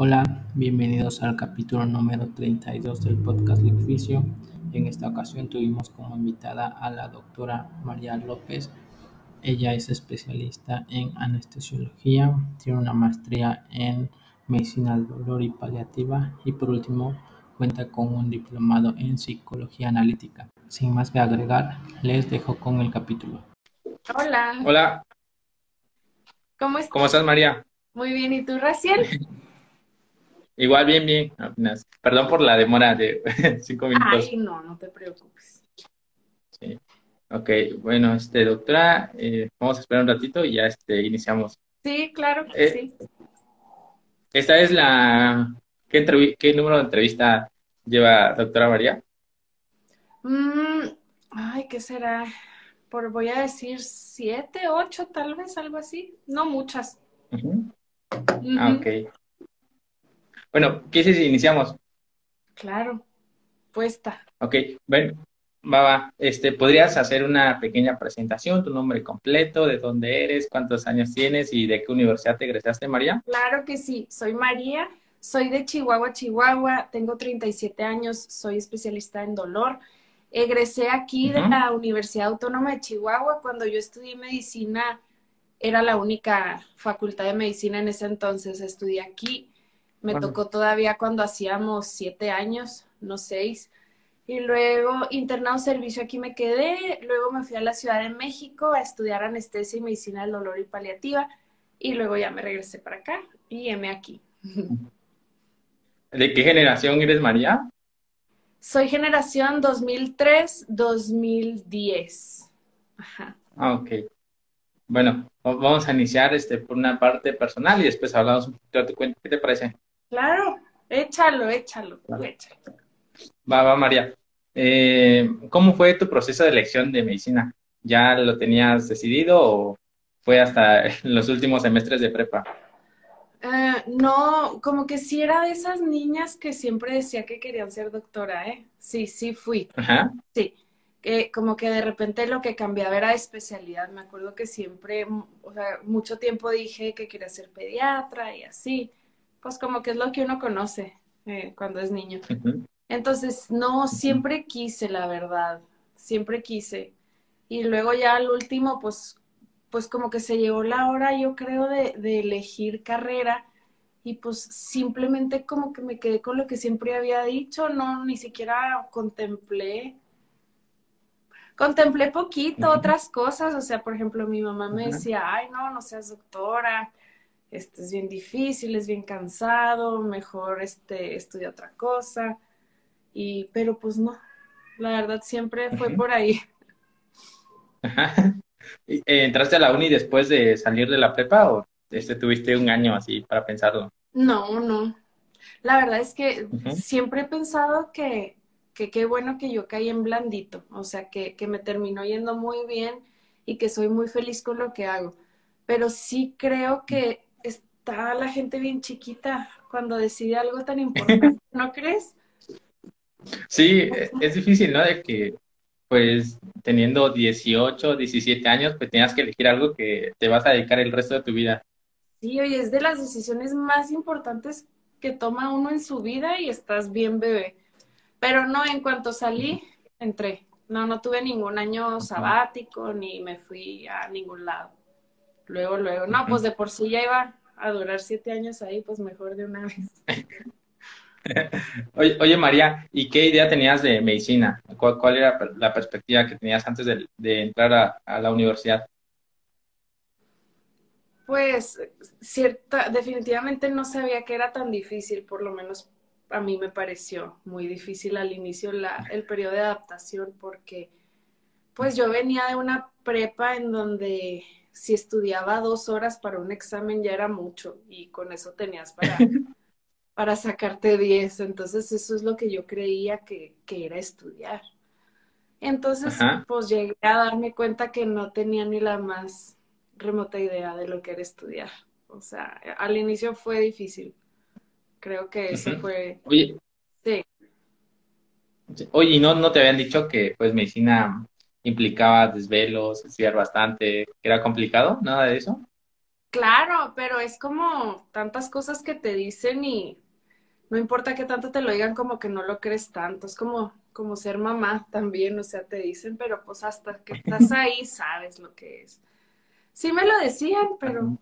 Hola, bienvenidos al capítulo número 32 del podcast Liquificio. En esta ocasión tuvimos como invitada a la doctora María López. Ella es especialista en anestesiología, tiene una maestría en medicina del dolor y paliativa y por último cuenta con un diplomado en psicología analítica. Sin más que agregar, les dejo con el capítulo. Hola. Hola. ¿Cómo estás? ¿Cómo estás, María? Muy bien, ¿y tú, Raciel? Igual, bien, bien. Apenas. Perdón por la demora de cinco minutos. Ay, no, no te preocupes. Sí. Ok, bueno, este, doctora, eh, vamos a esperar un ratito y ya este, iniciamos. Sí, claro que Eh, sí. Esta es la... ¿Qué, número de entrevista lleva doctora María? Mm, ay, ¿qué será? Por, voy a decir siete, ocho, tal vez, algo así. No muchas. Ah, Ujú, ok. Bueno, ¿qué si iniciamos? Claro, puesta. Ok, bueno, va, va. Este, ¿podrías hacer una pequeña presentación, tu nombre completo, de dónde eres, cuántos años tienes y de qué universidad te egresaste, María? Claro que sí. Soy María, soy de Chihuahua, Chihuahua, tengo 37 años, soy especialista en dolor. Egresé aquí de la Universidad Autónoma de Chihuahua. Cuando yo estudié medicina, era la única facultad de medicina en ese entonces. Estudié aquí. Me tocó todavía cuando hacíamos siete años, no seis. Y luego, internado servicio, aquí me quedé. Luego me fui a la Ciudad de México a estudiar anestesia y medicina del dolor y paliativa. Y luego ya me regresé para acá y heme aquí. ¿De qué generación eres, María? Soy generación 2003-2010. Ajá. Ah, ok. Bueno, va- vamos a iniciar este, por una parte personal y después hablamos un poquito de tu cuenta. ¿Qué te parece? Claro, échalo, échalo, Vale. échalo. Va, va, María. Eh, ¿cómo fue tu proceso de elección de medicina? ¿Ya lo tenías decidido o fue hasta los últimos semestres de prepa? Eh, no, como que sí era de esas niñas que siempre decía que querían ser doctora, ¿eh? Sí, sí fui. Ajá. Sí, que como que de repente lo que cambiaba era de especialidad. Me acuerdo que siempre, o sea, mucho tiempo dije que quería ser pediatra y así. Pues como que es lo que uno conoce eh, cuando es niño. Entonces, no, siempre quise, la verdad, siempre quise. Y luego ya al último, pues, pues como que se llegó la hora, yo creo, de, de elegir carrera y pues simplemente como que me quedé con lo que siempre había dicho, no, ni siquiera contemplé, contemplé poquito otras cosas, o sea, por ejemplo, mi mamá me decía, ay, no, no seas doctora, este es bien difícil, es bien cansado, mejor este estudia otra cosa. Y, pero pues no, la verdad siempre fue por ahí. Ajá. ¿Y, eh, ¿Entraste a la uni después de salir de la prepa o este, tuviste un año así para pensarlo? No, no. La verdad es que siempre he pensado que, que qué bueno que yo caí en blandito, o sea, que, que me terminó yendo muy bien y que soy muy feliz con lo que hago. Pero sí creo que está la gente bien chiquita cuando decide algo tan importante, ¿no crees? Sí, e- es difícil, ¿no? De que, pues, teniendo 18, 17 años, pues tengas que elegir algo que te vas a dedicar el resto de tu vida. Sí, oye, es de las decisiones más importantes que toma uno en su vida y estás bien bebé. Pero no, en cuanto salí, entré. No, no tuve ningún año sabático ni me fui a ningún lado. Luego, luego. No, pues de por sí ya iba a durar siete años ahí, pues mejor de una vez. Oye, oye, María, ¿y qué idea tenías de medicina? ¿Cuál, cuál era la perspectiva que tenías antes de, de entrar a, a la universidad? Pues cierta, definitivamente no sabía que era tan difícil, por lo menos a mí me pareció muy difícil al inicio la, el periodo de adaptación porque pues yo venía de una prepa en donde si estudiaba dos horas para un examen ya era mucho y con eso tenías para, para sacarte 10. Entonces eso es lo que yo creía que, que era estudiar. Entonces Ajá. pues llegué a darme cuenta que no tenía ni la más remota idea de lo que era estudiar. O sea, al inicio fue difícil. Creo que eso fue, Oye, sí. oye, ¿y no, no te habían dicho que, pues, medicina implicaba desvelos, estudiar bastante, que era complicado? ¿Nada de eso? Claro, pero es como tantas cosas que te dicen y no importa que tanto te lo digan, como que no lo crees tanto. Es como, como ser mamá también, o sea, te dicen, pero pues hasta que estás ahí sabes lo que es. Sí me lo decían, pero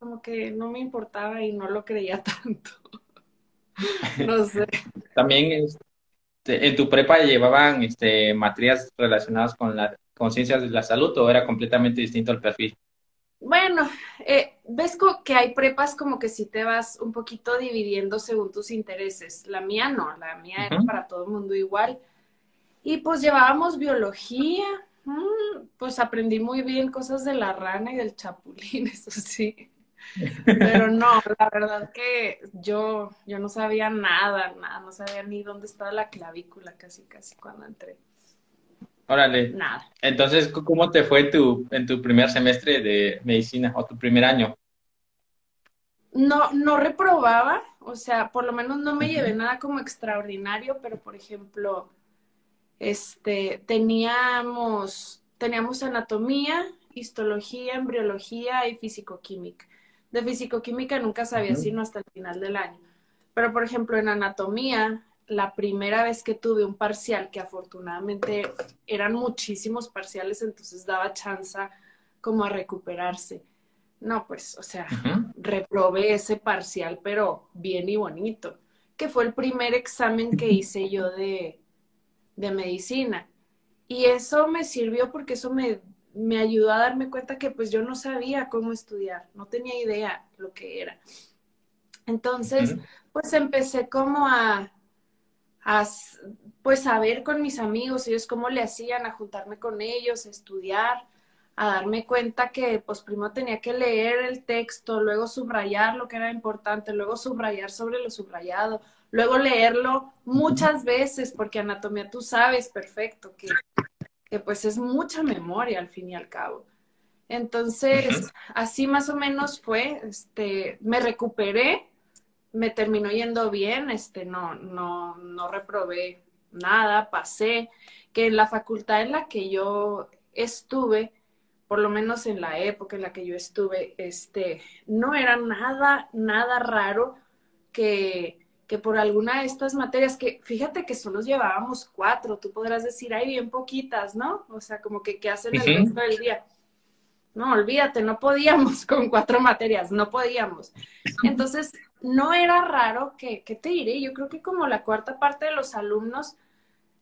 como que no me importaba y no lo creía tanto. no sé. También este, en tu prepa llevaban este, materias relacionadas con la conciencia de la salud o era completamente distinto el perfil. Bueno, eh, ves que hay prepas como que si te vas un poquito dividiendo según tus intereses. La mía no, la mía era para todo el mundo igual. Y pues llevábamos biología, mm, pues aprendí muy bien cosas de la rana y del chapulín, eso sí. Pero no, la verdad que yo, yo no sabía nada, nada, no sabía ni dónde estaba la clavícula casi, casi cuando entré. Órale. Nada. Entonces, ¿cómo te fue tu, en tu primer semestre de medicina o tu primer año? No, no reprobaba, o sea, por lo menos no me llevé nada como extraordinario, pero por ejemplo, este, teníamos, teníamos anatomía, histología, embriología y fisicoquímica. De fisicoquímica nunca sabía sino hasta el final del año. Pero por ejemplo, en anatomía la primera vez que tuve un parcial, que afortunadamente eran muchísimos parciales, entonces daba chance como a recuperarse. No, pues, o sea, reprobé ese parcial, pero bien y bonito, que fue el primer examen que hice yo de, de medicina. Y eso me sirvió porque eso me, me ayudó a darme cuenta que pues yo no sabía cómo estudiar, no tenía idea lo que era. Entonces, pues empecé como a, a, pues a ver con mis amigos, ellos cómo le hacían, a juntarme con ellos, a estudiar, a darme cuenta que pues primero tenía que leer el texto, luego subrayar lo que era importante, luego subrayar sobre lo subrayado, luego leerlo muchas veces, porque anatomía tú sabes perfecto que, que pues es mucha memoria al fin y al cabo. Entonces, así más o menos fue, este, me recuperé me terminó yendo bien, este, no, no, no reprobé nada, pasé, que en la facultad en la que yo estuve, por lo menos en la época en la que yo estuve, este, no era nada, nada raro que, que por alguna de estas materias, que fíjate que solo llevábamos cuatro, tú podrás decir, hay bien poquitas, ¿no? O sea, como que qué hacen el resto del día. No, olvídate, no podíamos con cuatro materias, no podíamos. Entonces, no era raro que, ¿qué te diré? Yo creo que como la cuarta parte de los alumnos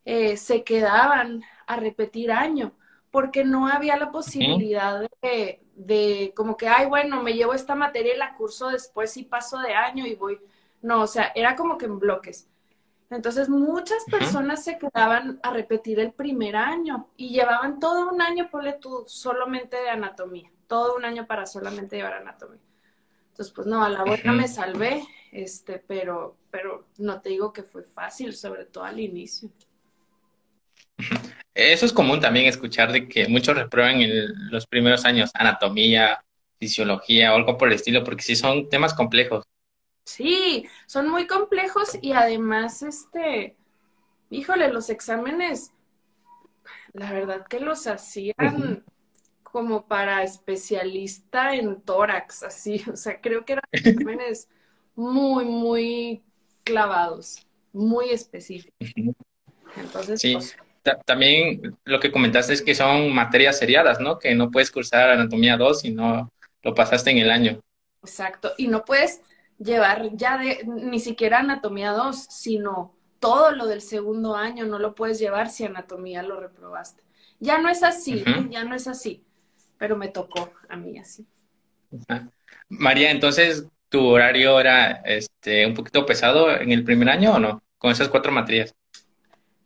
eh, se quedaban a repetir año, porque no había la posibilidad de, de, como que, ay, bueno, me llevo esta materia y la curso después y paso de año y voy. No, o sea, era como que en bloques. Entonces muchas personas se quedaban a repetir el primer año y llevaban todo un año, ponle tú, solamente de anatomía, todo un año para solamente llevar anatomía. Entonces, pues no, a la vuelta me salvé, este, pero, pero no te digo que fue fácil, sobre todo al inicio. Eso es común también escuchar de que muchos reprueban en los primeros años anatomía, fisiología o algo por el estilo, porque sí son temas complejos. Sí, son muy complejos y además, este, híjole, los exámenes, la verdad que los hacían como para especialista en tórax, así, o sea, creo que eran exámenes muy, muy clavados, muy específicos. Entonces, sí. Pues, también lo que comentaste es que son materias seriadas, ¿no? Que no puedes cursar anatomía 2 si no lo pasaste en el año. Exacto, y no puedes llevar ya de ni siquiera anatomía 2, sino todo lo del segundo año no lo puedes llevar si anatomía lo reprobaste. Ya no es así, ya no es así, pero me tocó a mí así. María, entonces, ¿tu horario era este, un poquito pesado en el primer año o no? Con esas cuatro materias.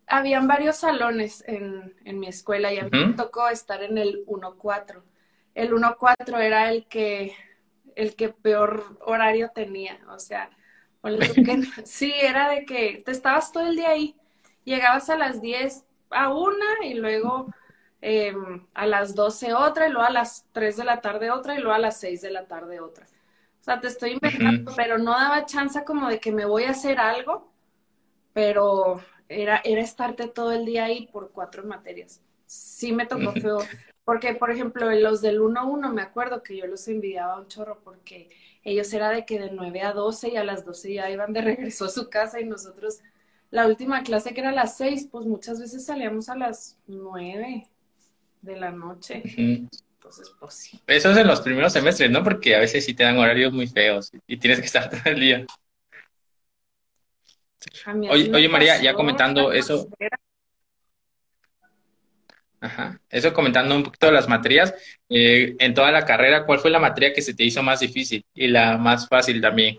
Habían varios salones en, en mi escuela y a mí me tocó estar en el 1-4. El 1-4 era el que el que peor horario tenía. O sea, sí, era de que te estabas todo el día ahí. Llegabas a las 10 a una y luego em, a las 12 otra y luego a las 3 de la tarde otra y luego a las 6 de la tarde otra. O sea, te estoy inventando, pero no daba chance como de que me voy a hacer algo, pero era, era estarte todo el día ahí por cuatro materias. sí me tocó feo. Porque, por ejemplo, los del 1-1 me acuerdo que yo los envidiaba un chorro porque ellos era de que de 9 a 12 y a las 12 ya iban de regreso a su casa y nosotros, la última clase que era a las 6, pues muchas veces salíamos a las 9 de la noche. Entonces, pues sí. Eso es en los primeros semestres, ¿no? Porque a veces sí te dan horarios muy feos y tienes que estar todo el día. Oye, oye María, ya comentando eso. Ajá. Eso comentando un poquito de las materias, eh, en toda la carrera, ¿cuál fue la materia que se te hizo más difícil y la más fácil también?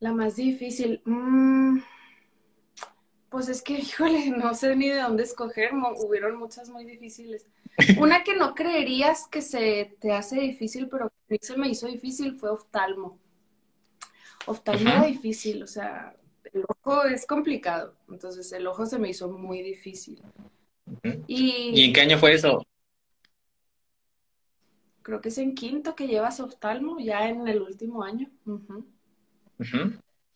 La más difícil. Mm, pues es que, híjole, no sé ni de dónde escoger, hubieron muchas muy difíciles. Una que no creerías que se te hace difícil, pero que a mí se me hizo difícil fue oftalmo. Oftalmo era difícil, o sea, el ojo es complicado, entonces el ojo se me hizo muy difícil. Y... en qué año fue eso? Creo que es en quinto que llevas oftalmo, ya en el último año.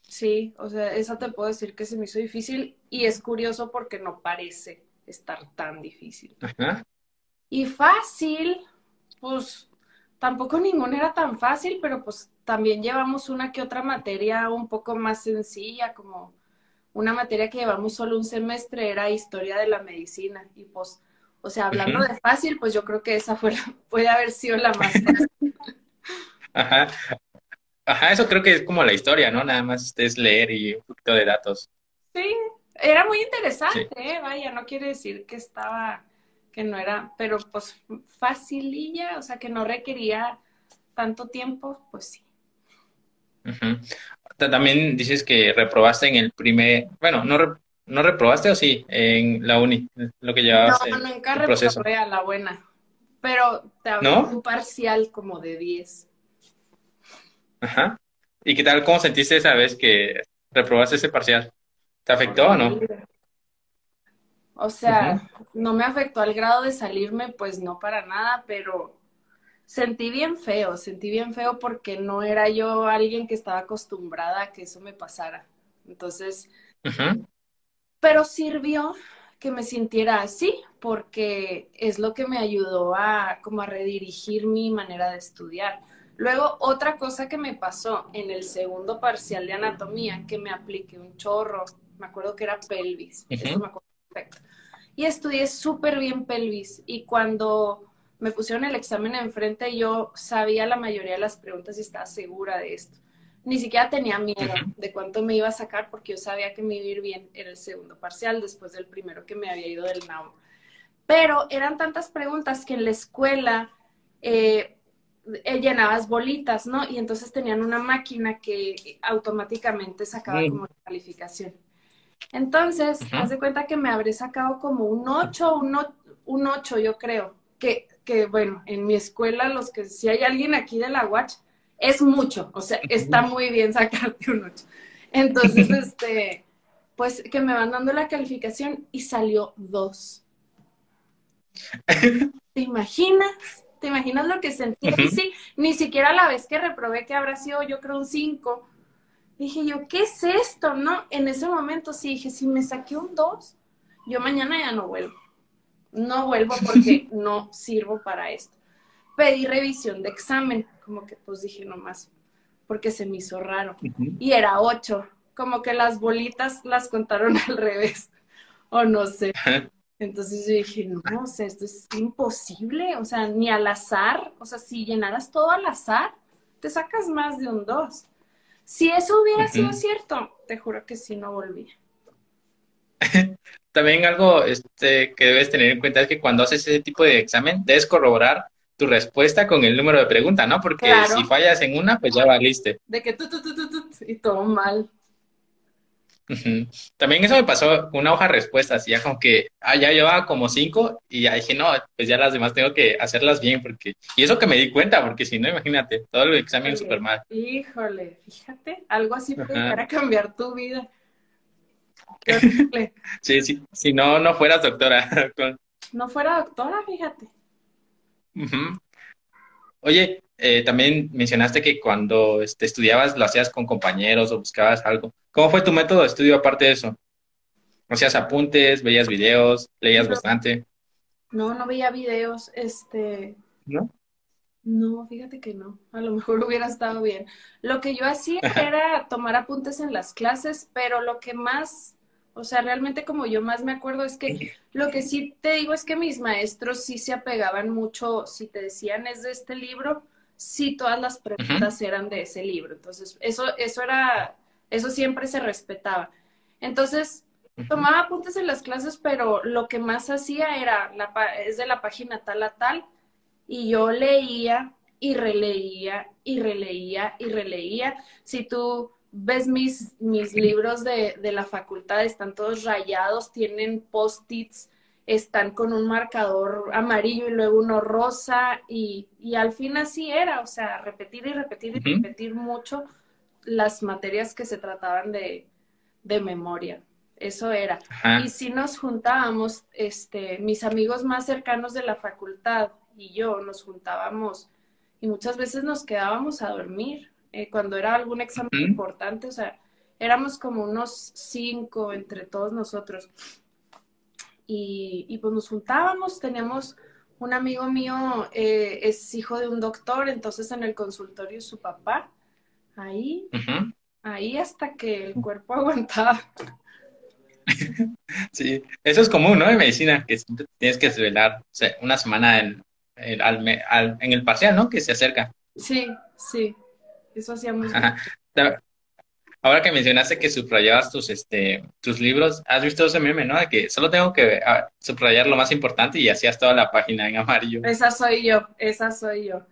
Sí, o sea, eso te puedo decir que se me hizo difícil y es curioso porque no parece estar tan difícil. Y fácil, pues tampoco ninguna era tan fácil, pero pues también llevamos una que otra materia un poco más sencilla, como una materia que llevamos solo un semestre era historia de la medicina. Y pues, o sea, hablando de fácil, pues yo creo que esa fue puede haber sido la más fácil. Ajá. Ajá, eso creo que es como la historia, ¿no? Nada más es leer y un poquito de datos. Sí, era muy interesante, ¿eh? vaya, no quiere decir que estaba, que no era, pero pues facililla, o sea, que no requería tanto tiempo, pues sí. También dices que reprobaste en el primer, bueno, no, no reprobaste o sí, en la uni, lo que llevabas No, nunca reprobé a la buena, pero te hago un parcial como de 10. Ajá. ¿Y qué tal, cómo sentiste esa vez que reprobaste ese parcial? ¿Te afectó o no? O sea, no me afectó al grado de salirme, pues no para nada, pero sentí bien feo, sentí bien feo porque no era yo alguien que estaba acostumbrada a que eso me pasara. Entonces, pero sirvió que me sintiera así, porque es lo que me ayudó a como a redirigir mi manera de estudiar. Luego, otra cosa que me pasó en el segundo parcial de anatomía, que me apliqué un chorro, me acuerdo que era pelvis, me acuerdo perfecto. Y estudié súper bien pelvis. Y cuando me pusieron el examen enfrente, yo sabía la mayoría de las preguntas y estaba segura de esto. Ni siquiera tenía miedo de cuánto me iba a sacar porque yo sabía que me iba a ir bien en el segundo parcial después del primero que me había ido del NAU. Pero eran tantas preguntas que en la escuela eh, eh, llenabas bolitas, ¿no? Y entonces tenían una máquina que automáticamente sacaba como la calificación. Entonces, haz de cuenta que me habré sacado como un 8, un, un 8, yo creo. Que, que, bueno, en mi escuela, los que, si hay alguien aquí de la Watch, es mucho, o sea, está muy bien sacarte un 8. Entonces, este, pues que me van dando la calificación y salió 2. ¿Te imaginas? ¿Te imaginas lo que sentí? sí, ni siquiera la vez que reprobé, que habrá sido yo creo un 5, dije yo, ¿qué es esto? No, en ese momento sí dije, si me saqué un 2, yo mañana ya no vuelvo. No vuelvo porque no sirvo para esto. Pedí revisión de examen, como que pues dije nomás, porque se me hizo raro. Y era 8, como que las bolitas las contaron al revés, o no sé. Entonces yo dije, no, o sea, esto es imposible, o sea, ni al azar, o sea, si llenaras todo al azar, te sacas más de un 2. Si eso hubiera sido cierto, te juro que sí no volvía. También algo este, que debes tener en cuenta es que cuando haces ese tipo de examen, debes corroborar tu respuesta con el número de pregunta, ¿no? Porque si fallas en una, pues ya valiste. De que tú, tú, tú, tú, tú, y todo mal. También eso me pasó una hoja de respuestas, ya como que ah, ya llevaba como cinco y ya dije, no, pues ya las demás tengo que hacerlas bien, porque, y eso que me di cuenta, porque si no, imagínate, todo el examen súper mal. Híjole, fíjate, algo así puede llegar a cambiar tu vida. sí, sí, si no, no fueras doctora. no fuera doctora, fíjate. Oye, eh, también mencionaste que cuando este, estudiabas lo hacías con compañeros o buscabas algo. ¿Cómo fue tu método de estudio aparte de eso? ¿Hacías apuntes, veías videos, leías No. bastante? No, no veía videos, este, ¿No? no, fíjate que no, a lo mejor hubiera estado bien. Lo que yo hacía era tomar apuntes en las clases, pero lo que más, o sea, realmente como yo más me acuerdo es que lo que sí te digo es que mis maestros sí se apegaban mucho, si te decían es de este libro, sí todas las preguntas eran de ese libro. Entonces, eso, eso era, eso siempre se respetaba. Entonces, tomaba apuntes en las clases, pero lo que más hacía era, la, es de la página tal a tal, y yo leía y releía y releía y releía. Si tú ves mis, mis libros de, de la facultad, están todos rayados, tienen post-its, están con un marcador amarillo y luego uno rosa, y, y al fin así era, o sea, repetir y repetir y repetir mucho las materias que se trataban de, de memoria. Eso era. Ajá. Y si nos juntábamos, este, mis amigos más cercanos de la facultad y yo nos juntábamos y muchas veces nos quedábamos a dormir eh, cuando era algún examen importante, o sea, éramos como unos cinco entre todos nosotros. Y, y pues nos juntábamos, teníamos un amigo mío, eh, es hijo de un doctor, entonces en el consultorio su papá, ahí, ahí hasta que el cuerpo aguantaba. Sí, eso es común, ¿no? En medicina, que siempre tienes que desvelar una semana en, en- al al- en el parcial, ¿no? Que se acerca. Sí, sí, eso hacíamos. Ajá. Ahora que mencionaste que subrayabas tus, este, tus libros, ¿has visto ese meme, no? De que solo tengo que ah, subrayar lo más importante y hacías toda la página en amarillo. Esa soy yo, esa soy yo.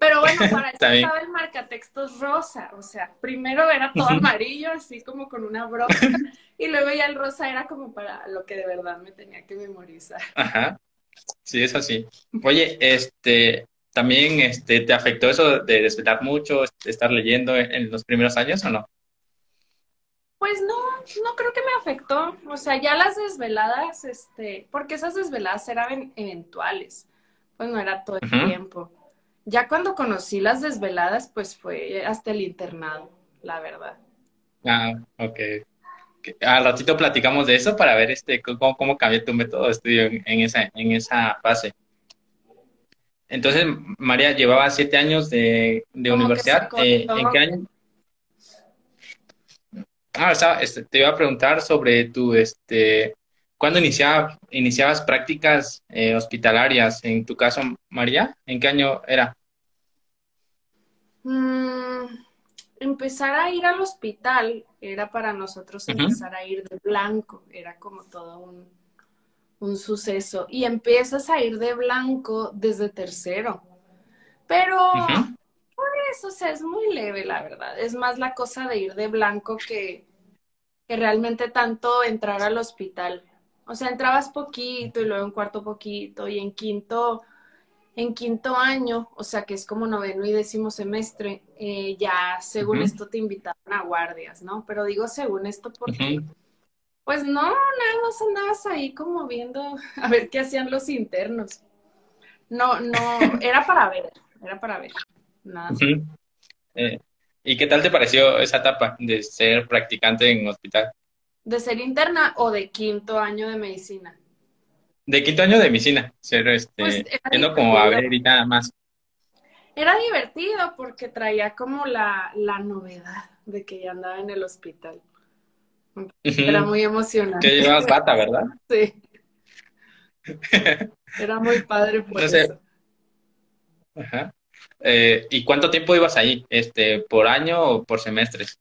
Pero bueno, para eso estaba el marcatextos rosa, o sea, primero era todo amarillo, así como con una broca, y luego ya el rosa era como para lo que de verdad me tenía que memorizar. Ajá. Sí, es así. Oye, este, también, este, ¿te afectó eso de desvelar mucho, este, estar leyendo en, en los primeros años o no? Pues no, no creo que me afectó, o sea, ya las desveladas, este, porque esas desveladas eran eventuales, pues no era todo el tiempo. Ya cuando conocí las desveladas, pues fue hasta el internado, la verdad. Ah, ok. Al ratito platicamos de eso para ver este cómo, cómo cambió tu método de estudio en, en esa, en esa fase. Entonces, María llevaba siete años de, de que universidad. Eh. ¿en qué año? Ah, estaba- este, te iba a preguntar sobre tu, este, ¿cuándo iniciaba, iniciabas prácticas eh, hospitalarias? En tu caso, María, ¿en qué año era? Mm, empezar a ir al hospital era para nosotros empezar a ir de blanco, era como todo un, un suceso. Y empiezas a ir de blanco desde tercero. Pero Ujú. eso, o sea, es muy leve, la verdad. Es más la cosa de ir de blanco que, que realmente tanto entrar al hospital. O sea, entrabas poquito y luego en cuarto poquito y en quinto, en quinto año, o sea, que es como noveno y décimo semestre, eh, ya según esto te invitaban a guardias, ¿no? Pero digo según esto porque. Pues no, nada más andabas ahí como viendo a ver qué hacían los internos. No, no, era para ver, era para ver, nada. Eh, ¿y qué tal te pareció esa etapa de ser practicante en hospital? ¿De ser interna o de quinto año de medicina? De quinto año de medicina, ser este, Pues como a ver y nada más. Era divertido porque traía como la, la novedad de que ya andaba en el hospital. Era muy emocionante. Que llevabas bata, ¿verdad? Sí. Era muy padre por No sé. eso. Ajá. Eh, ¿y cuánto tiempo ibas ahí? Este, ¿por año o por semestres?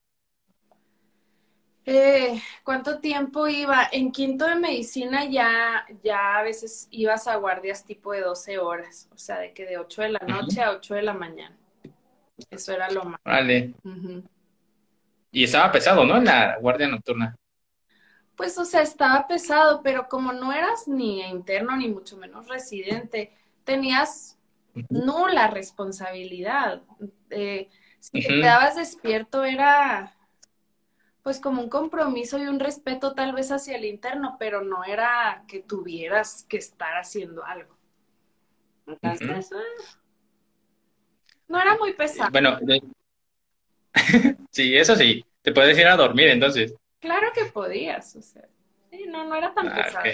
Eh, ¿cuánto tiempo iba? En quinto de medicina ya, ya a veces ibas a guardias tipo de 12 horas, o sea, de que de 8 de la noche a 8 de la mañana. Eso era lo más. Vale. Ujú. Y estaba pesado, ¿no? En la guardia nocturna. Pues, o sea, estaba pesado, pero como no eras ni interno ni mucho menos residente, tenías nula responsabilidad. Eh, si te quedabas despierto era pues como un compromiso y un respeto tal vez hacia el interno, pero no era que tuvieras que estar haciendo algo. Entonces, ah, no era muy pesado. Bueno, de- sí, eso sí. Te puedes ir a dormir entonces. Claro que podías, o sea, sí. No, no era tan Ah, pesado.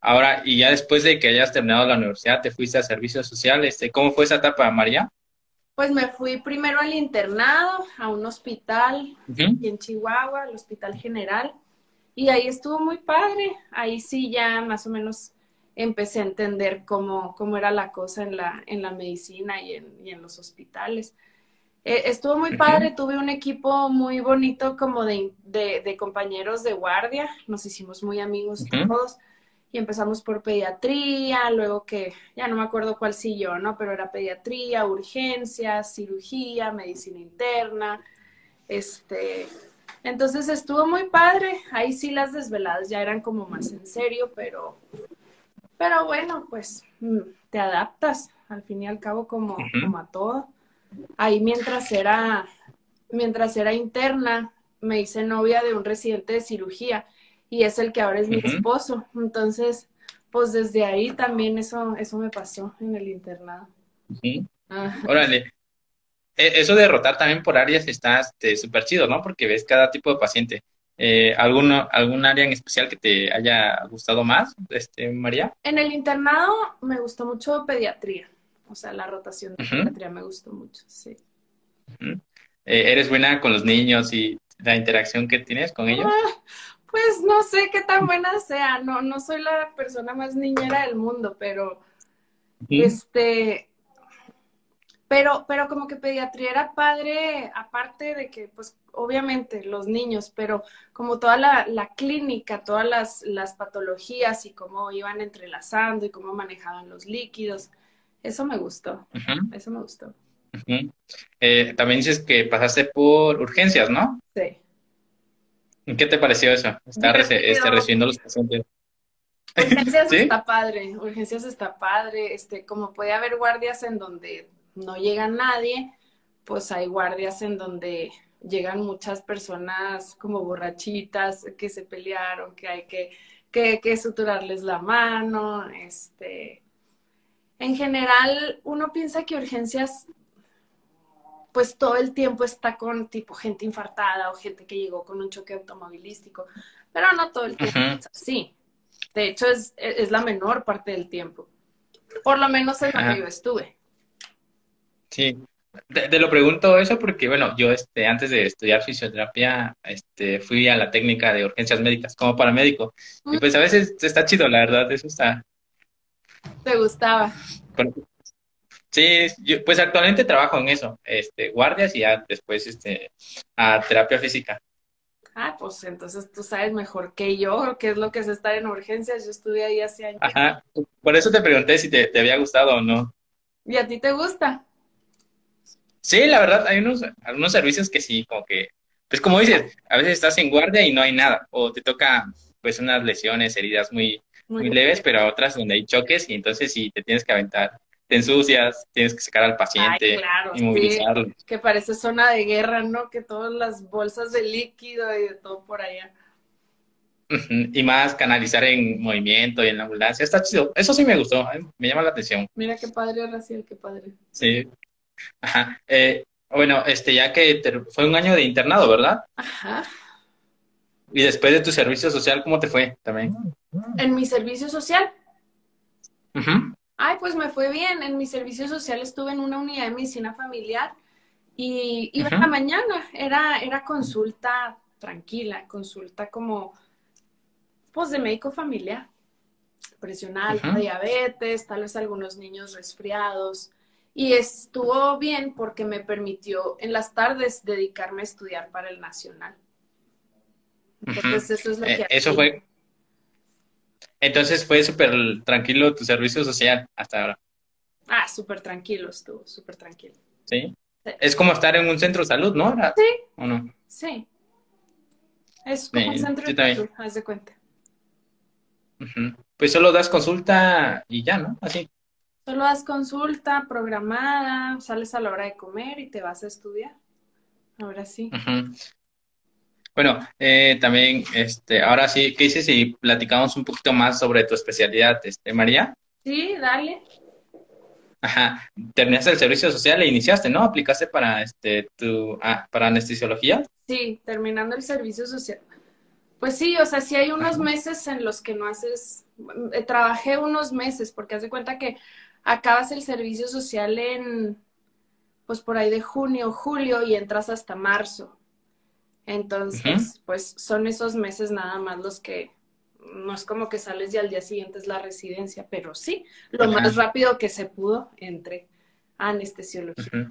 Ahora, y ya después de que hayas terminado la universidad, te fuiste a servicio social, este, ¿cómo fue esa etapa, María? Pues me fui primero al internado, a un hospital aquí en Chihuahua, el Hospital General, y ahí estuvo muy padre. Ahí sí ya más o menos empecé a entender cómo, cómo era la cosa en la, en la medicina y en, y en los hospitales. Eh, estuvo muy padre, tuve un equipo muy bonito como de, de, de compañeros de guardia, nos hicimos muy amigos todos y empezamos por pediatría, luego que ya no me acuerdo cuál siguió, ¿no? Pero era pediatría, urgencias, cirugía, medicina interna, este, entonces estuvo muy padre, ahí sí las desveladas ya eran como más en serio, pero, pero bueno, pues mm, te adaptas al fin y al cabo como, como a todo. Ahí mientras era, mientras era interna, me hice novia de un residente de cirugía y es el que ahora es mi esposo. Entonces, pues desde ahí también eso, eso me pasó en el internado. Ah, Órale. E- Eso de rotar también por áreas está este, súper chido, ¿no? Porque ves cada tipo de paciente. Eh, ¿alguno, algún área en especial que te haya gustado más, este, María? En el internado me gustó mucho pediatría, o sea, la rotación de pediatría me gustó mucho, sí. Eh, ¿eres buena con los niños y la interacción que tienes con ellos? Ah, Pues no sé qué tan buena sea, no, no soy la persona más niñera del mundo, pero este, pero, pero como que pediatría era padre, aparte de que, pues, obviamente los niños, pero como toda la, la clínica, todas las, las patologías y cómo iban entrelazando y cómo manejaban los líquidos, eso me gustó, eso me gustó. Eh, también dices que pasaste por urgencias, ¿no? Sí. ¿Qué te pareció eso? Estar este, recibiendo los pacientes. Urgencias ¿Sí? está padre, urgencias está padre, este, como puede haber guardias en donde no llega nadie, pues hay guardias en donde llegan muchas personas como borrachitas que se pelearon, que hay que, que, que suturarles la mano, este. En general, uno piensa que urgencias, pues todo el tiempo está con tipo gente infartada o gente que llegó con un choque automovilístico, pero no todo el tiempo así. De hecho, es, es la menor parte del tiempo. Por lo menos en Ajá. que yo estuve. Sí, te, te lo pregunto eso porque, bueno, yo este, antes de estudiar fisioterapia, este, fui a la técnica de urgencias médicas como paramédico. Y pues a veces está chido, la verdad, eso está. ¿Te gustaba? pero- Sí, yo, pues actualmente trabajo en eso, este, guardias y ya después este, a terapia física. Ah, pues entonces tú sabes mejor que yo qué es lo que es estar en urgencias. Yo estuve ahí hace años. Ajá, por eso te pregunté si te, te había gustado o no. ¿Y a ti te gusta? Sí, la verdad, hay unos, algunos servicios que sí, como que, pues como dices, a veces estás en guardia y no hay nada, o te toca pues unas lesiones, heridas muy, muy leves, pero otras donde hay choques y entonces sí te tienes que aventar, te ensucias, tienes que sacar al paciente, Ay, claro, inmovilizarlo. Que parece zona de guerra, ¿no? Que todas las bolsas de líquido y de todo por allá. Y más canalizar en movimiento y en la ambulancia, está chido. Eso sí me gustó, ¿eh? me llama la atención. Mira qué padre, Raciel, qué padre. Sí. Ajá. Eh, bueno, este, ya que te- fue un año de internado, ¿verdad? Ajá. Y después de tu servicio social, ¿cómo te fue también? En mi servicio social, Ujú, Ay, pues me fue bien. En mi servicio social estuve en una unidad de medicina familiar y iba en Ujú. la mañana. Era, era consulta tranquila, consulta como, pues de médico familiar. Presión alta, diabetes, tal vez algunos niños resfriados. Y estuvo bien porque me permitió en las tardes dedicarme a estudiar para el nacional. Entonces, eso es lo Eh, que eso hacía. fue. Entonces fue súper tranquilo tu servicio social hasta ahora, Ah, súper tranquilo estuvo, súper tranquilo. ¿sí? Sí. Es como estar en un centro de salud, ¿no? Sí. ¿O no? Sí. Es como un centro sí, de salud, haz de cuenta. Pues solo das consulta y ya, ¿no? Así. Solo das consulta programada, sales a la hora de comer y te vas a estudiar. Ahora sí. Ujú. Bueno, eh, también, este, ahora sí, ¿qué dices si platicamos un poquito más sobre tu especialidad, este, María? Sí, dale. Ajá. Terminaste el servicio social e iniciaste, ¿no? Aplicaste para, este, tu, ah, para anestesiología. Sí, terminando el servicio social. Pues sí, o sea, sí hay unos meses en los que no haces, eh, trabajé unos meses, porque haz de cuenta que acabas el servicio social en, pues por ahí de junio, julio y entras hasta marzo. Entonces, pues son esos meses nada más los que no es como que sales y al día siguiente es la residencia, pero sí, lo más rápido que se pudo entre anestesiología.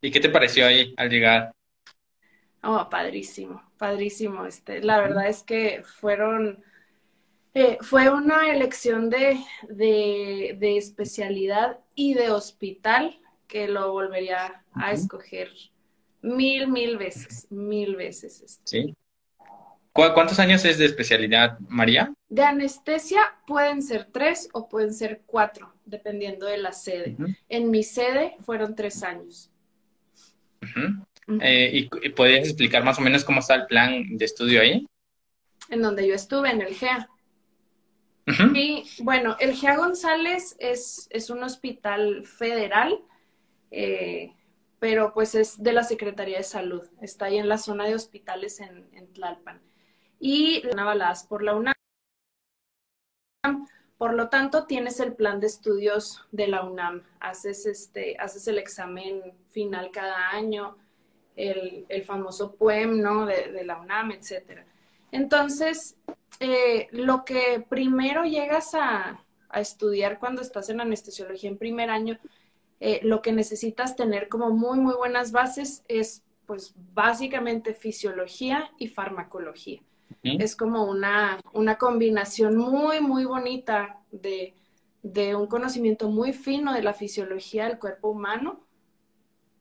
¿Y qué te pareció ahí al llegar? Oh, padrísimo, padrísimo. Este, la verdad es que fueron, eh, fue una elección de, de, especialidad y de hospital que lo volvería a escoger mil, mil veces, mil veces. Este. Sí. ¿Cuántos años es de especialidad, María? De anestesia pueden ser tres o pueden ser cuatro, dependiendo de la sede. En mi sede fueron tres años. Eh, ¿Y, podrías explicar más o menos cómo está el plan de estudio ahí? En donde yo estuve, en el GEA. Y bueno, el GEA González es, es un hospital federal, eh, pero pues es de la Secretaría de Salud. Está ahí en la zona de hospitales en, Tlalpan. Y avaladas por la UNAM. Por lo tanto, tienes el plan de estudios de la UNAM. Haces, este, haces el examen final cada año el, famoso poem, ¿no? De, la UNAM, etcétera. Entonces, eh, lo que primero llegas a, estudiar cuando estás en anestesiología en primer año, eh, lo que necesitas tener como muy, muy buenas bases es, pues, básicamente fisiología y farmacología. Es como una, una combinación muy, muy bonita de, de un conocimiento muy fino de la fisiología del cuerpo humano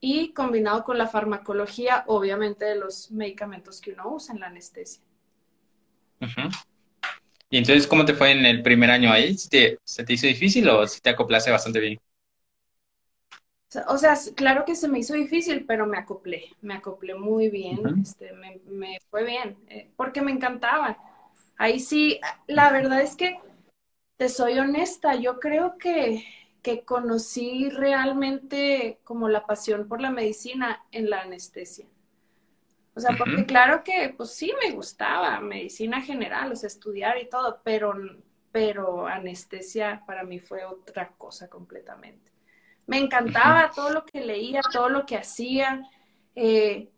y combinado con la farmacología, obviamente, de los medicamentos que uno usa en la anestesia. Y entonces, ¿cómo te fue en el primer año ahí? ¿Se te hizo difícil o si te acoplaste bastante bien? O sea, claro que se me hizo difícil, pero me acoplé, me acoplé muy bien, este, me, me, fue bien, eh, porque me encantaba. Ahí sí, la verdad es que, te soy honesta, yo creo que que conocí realmente como la pasión por la medicina en la anestesia. O sea, porque claro que pues sí me gustaba medicina general, o sea, estudiar y todo, pero, pero anestesia para mí fue otra cosa completamente. Me encantaba todo lo que leía, todo lo que hacía, eh,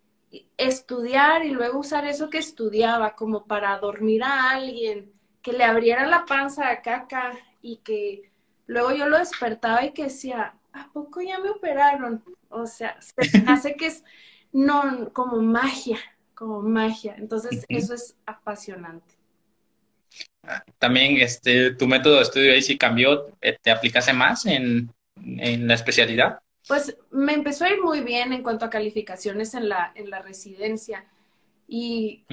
estudiar y luego usar eso que estudiaba como para dormir a alguien, que le abriera la panza a caca y que Luego yo lo despertaba y que decía, ¿a poco ya me operaron? O sea, se hace que es no como magia, como magia. Entonces, eso es apasionante. También este tu método de estudio ahí sí cambió, eh, ¿te aplicase más en, la especialidad? Pues me empezó a ir muy bien en cuanto a calificaciones en la, en la residencia. Y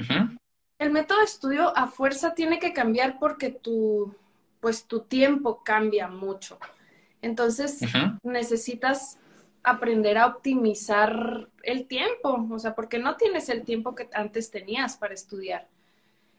el método de estudio a fuerza tiene que cambiar porque tu, pues tu tiempo cambia mucho. Entonces necesitas aprender a optimizar el tiempo, o sea, porque no tienes el tiempo que antes tenías para estudiar.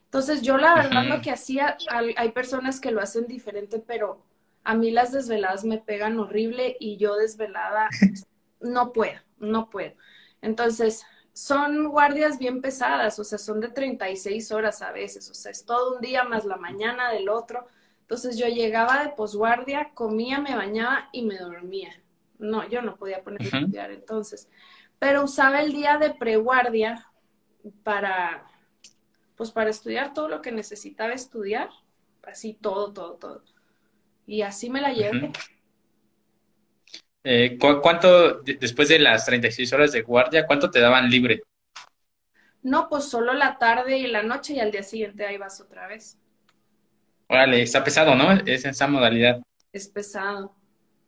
Entonces yo la verdad lo que hacía, hay personas que lo hacen diferente, pero a mí las desveladas me pegan horrible y yo desvelada no puedo, no puedo. Entonces, son guardias bien pesadas, o sea, son de 36 horas a veces, o sea, es todo un día más la mañana del otro. Entonces yo llegaba de posguardia, comía, me bañaba y me dormía. No, yo no podía poner a estudiar entonces. Pero usaba el día de preguardia para, pues para estudiar todo lo que necesitaba estudiar. Así todo, todo, todo. Y así me la llevé. Eh, ¿Cuánto, después de las 36 horas de guardia, cuánto te daban libre? No, pues solo la tarde y la noche y al día siguiente ahí vas otra vez. Órale, está pesado, ¿no? Es esa modalidad. Es pesado.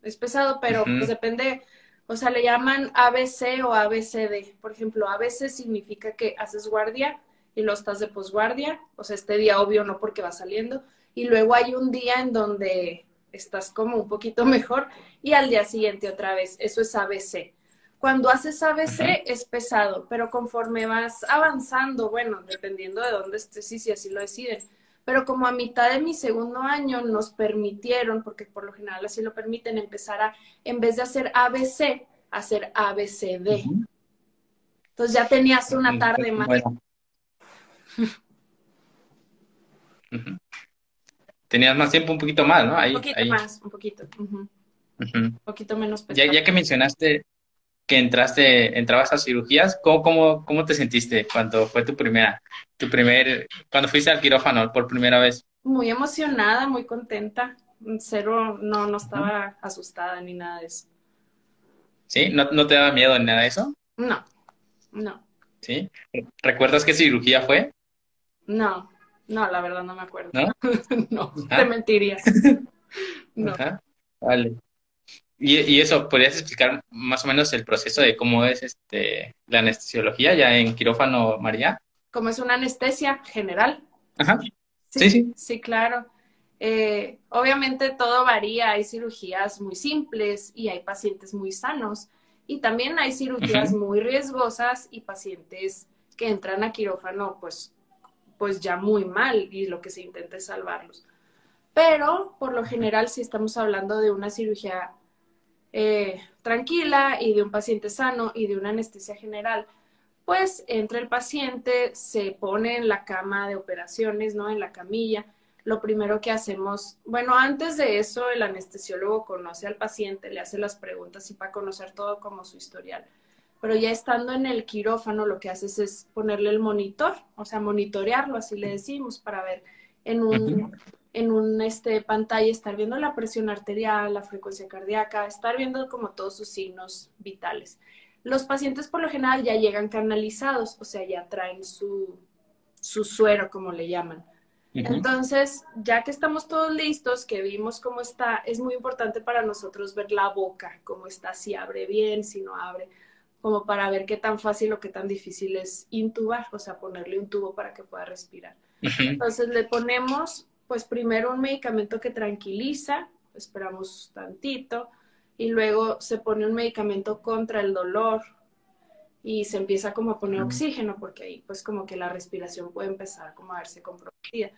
Es pesado, pero pues depende, o sea, le llaman ABC o ABCD. Por ejemplo, ABC significa que haces guardia y lo estás de posguardia, o sea, este día obvio no porque va saliendo, y luego hay un día en donde estás como un poquito mejor y al día siguiente otra vez, eso es ABC. Cuando haces ABC es pesado, pero conforme vas avanzando, bueno, dependiendo de dónde estés y si así lo deciden, pero como a mitad de mi segundo año nos permitieron, porque por lo general así lo permiten, empezar a, en vez de hacer ABC, hacer ABCD. Entonces ya tenías una tarde más. Tenías más tiempo, un poquito más, ¿no? un poquito más, un poquito. Un poquito menos pesado. Ya, ya que mencionaste que entraste, entrabas a cirugías, ¿cómo, cómo, cómo te sentiste cuando fue tu primera, tu primer, cuando fuiste al quirófano por primera vez? Muy emocionada, muy contenta. Cero, no, no estaba asustada ni nada de eso. ¿Sí? ¿No, ¿No te daba miedo ni nada de eso? No, no. ¿Sí? ¿Recuerdas qué cirugía fue? No, no, la verdad no me acuerdo. No, no te mentiría. no. Vale. Y, eso, ¿podrías explicar más o menos el proceso de cómo es este la anestesiología ya en quirófano, María? Como es una anestesia general. Ajá. Sí, sí. Sí, claro. Eh, obviamente todo varía, hay cirugías muy simples y hay pacientes muy sanos. Y también hay cirugías muy riesgosas y pacientes que entran a quirófano pues, pues ya muy mal y lo que se intenta es salvarlos. Pero por lo general, si estamos hablando de una cirugía eh, tranquila y de un paciente sano y de una anestesia general, pues entra el paciente, se pone en la cama de operaciones, ¿no? En la camilla. Lo primero que hacemos, bueno, antes de eso, el anestesiólogo conoce al paciente, le hace las preguntas y para conocer todo como su historial. Pero ya estando en el quirófano, lo que haces es ponerle el monitor, o sea, monitorearlo, así le decimos, para ver en un, en un este, pantalla, estar viendo la presión arterial, la frecuencia cardíaca, estar viendo como todos sus signos vitales. Los pacientes por lo general ya llegan canalizados, o sea, ya traen su, su suero, como le llaman. Entonces, ya que estamos todos listos, que vimos cómo está, es muy importante para nosotros ver la boca, cómo está, si abre bien, si no abre, como para ver qué tan fácil o qué tan difícil es intubar, o sea, ponerle un tubo para que pueda respirar. Entonces, le ponemos pues primero un medicamento que tranquiliza, esperamos tantito, y luego se pone un medicamento contra el dolor y se empieza como a poner oxígeno, porque ahí pues como que la respiración puede empezar como a verse comprometida.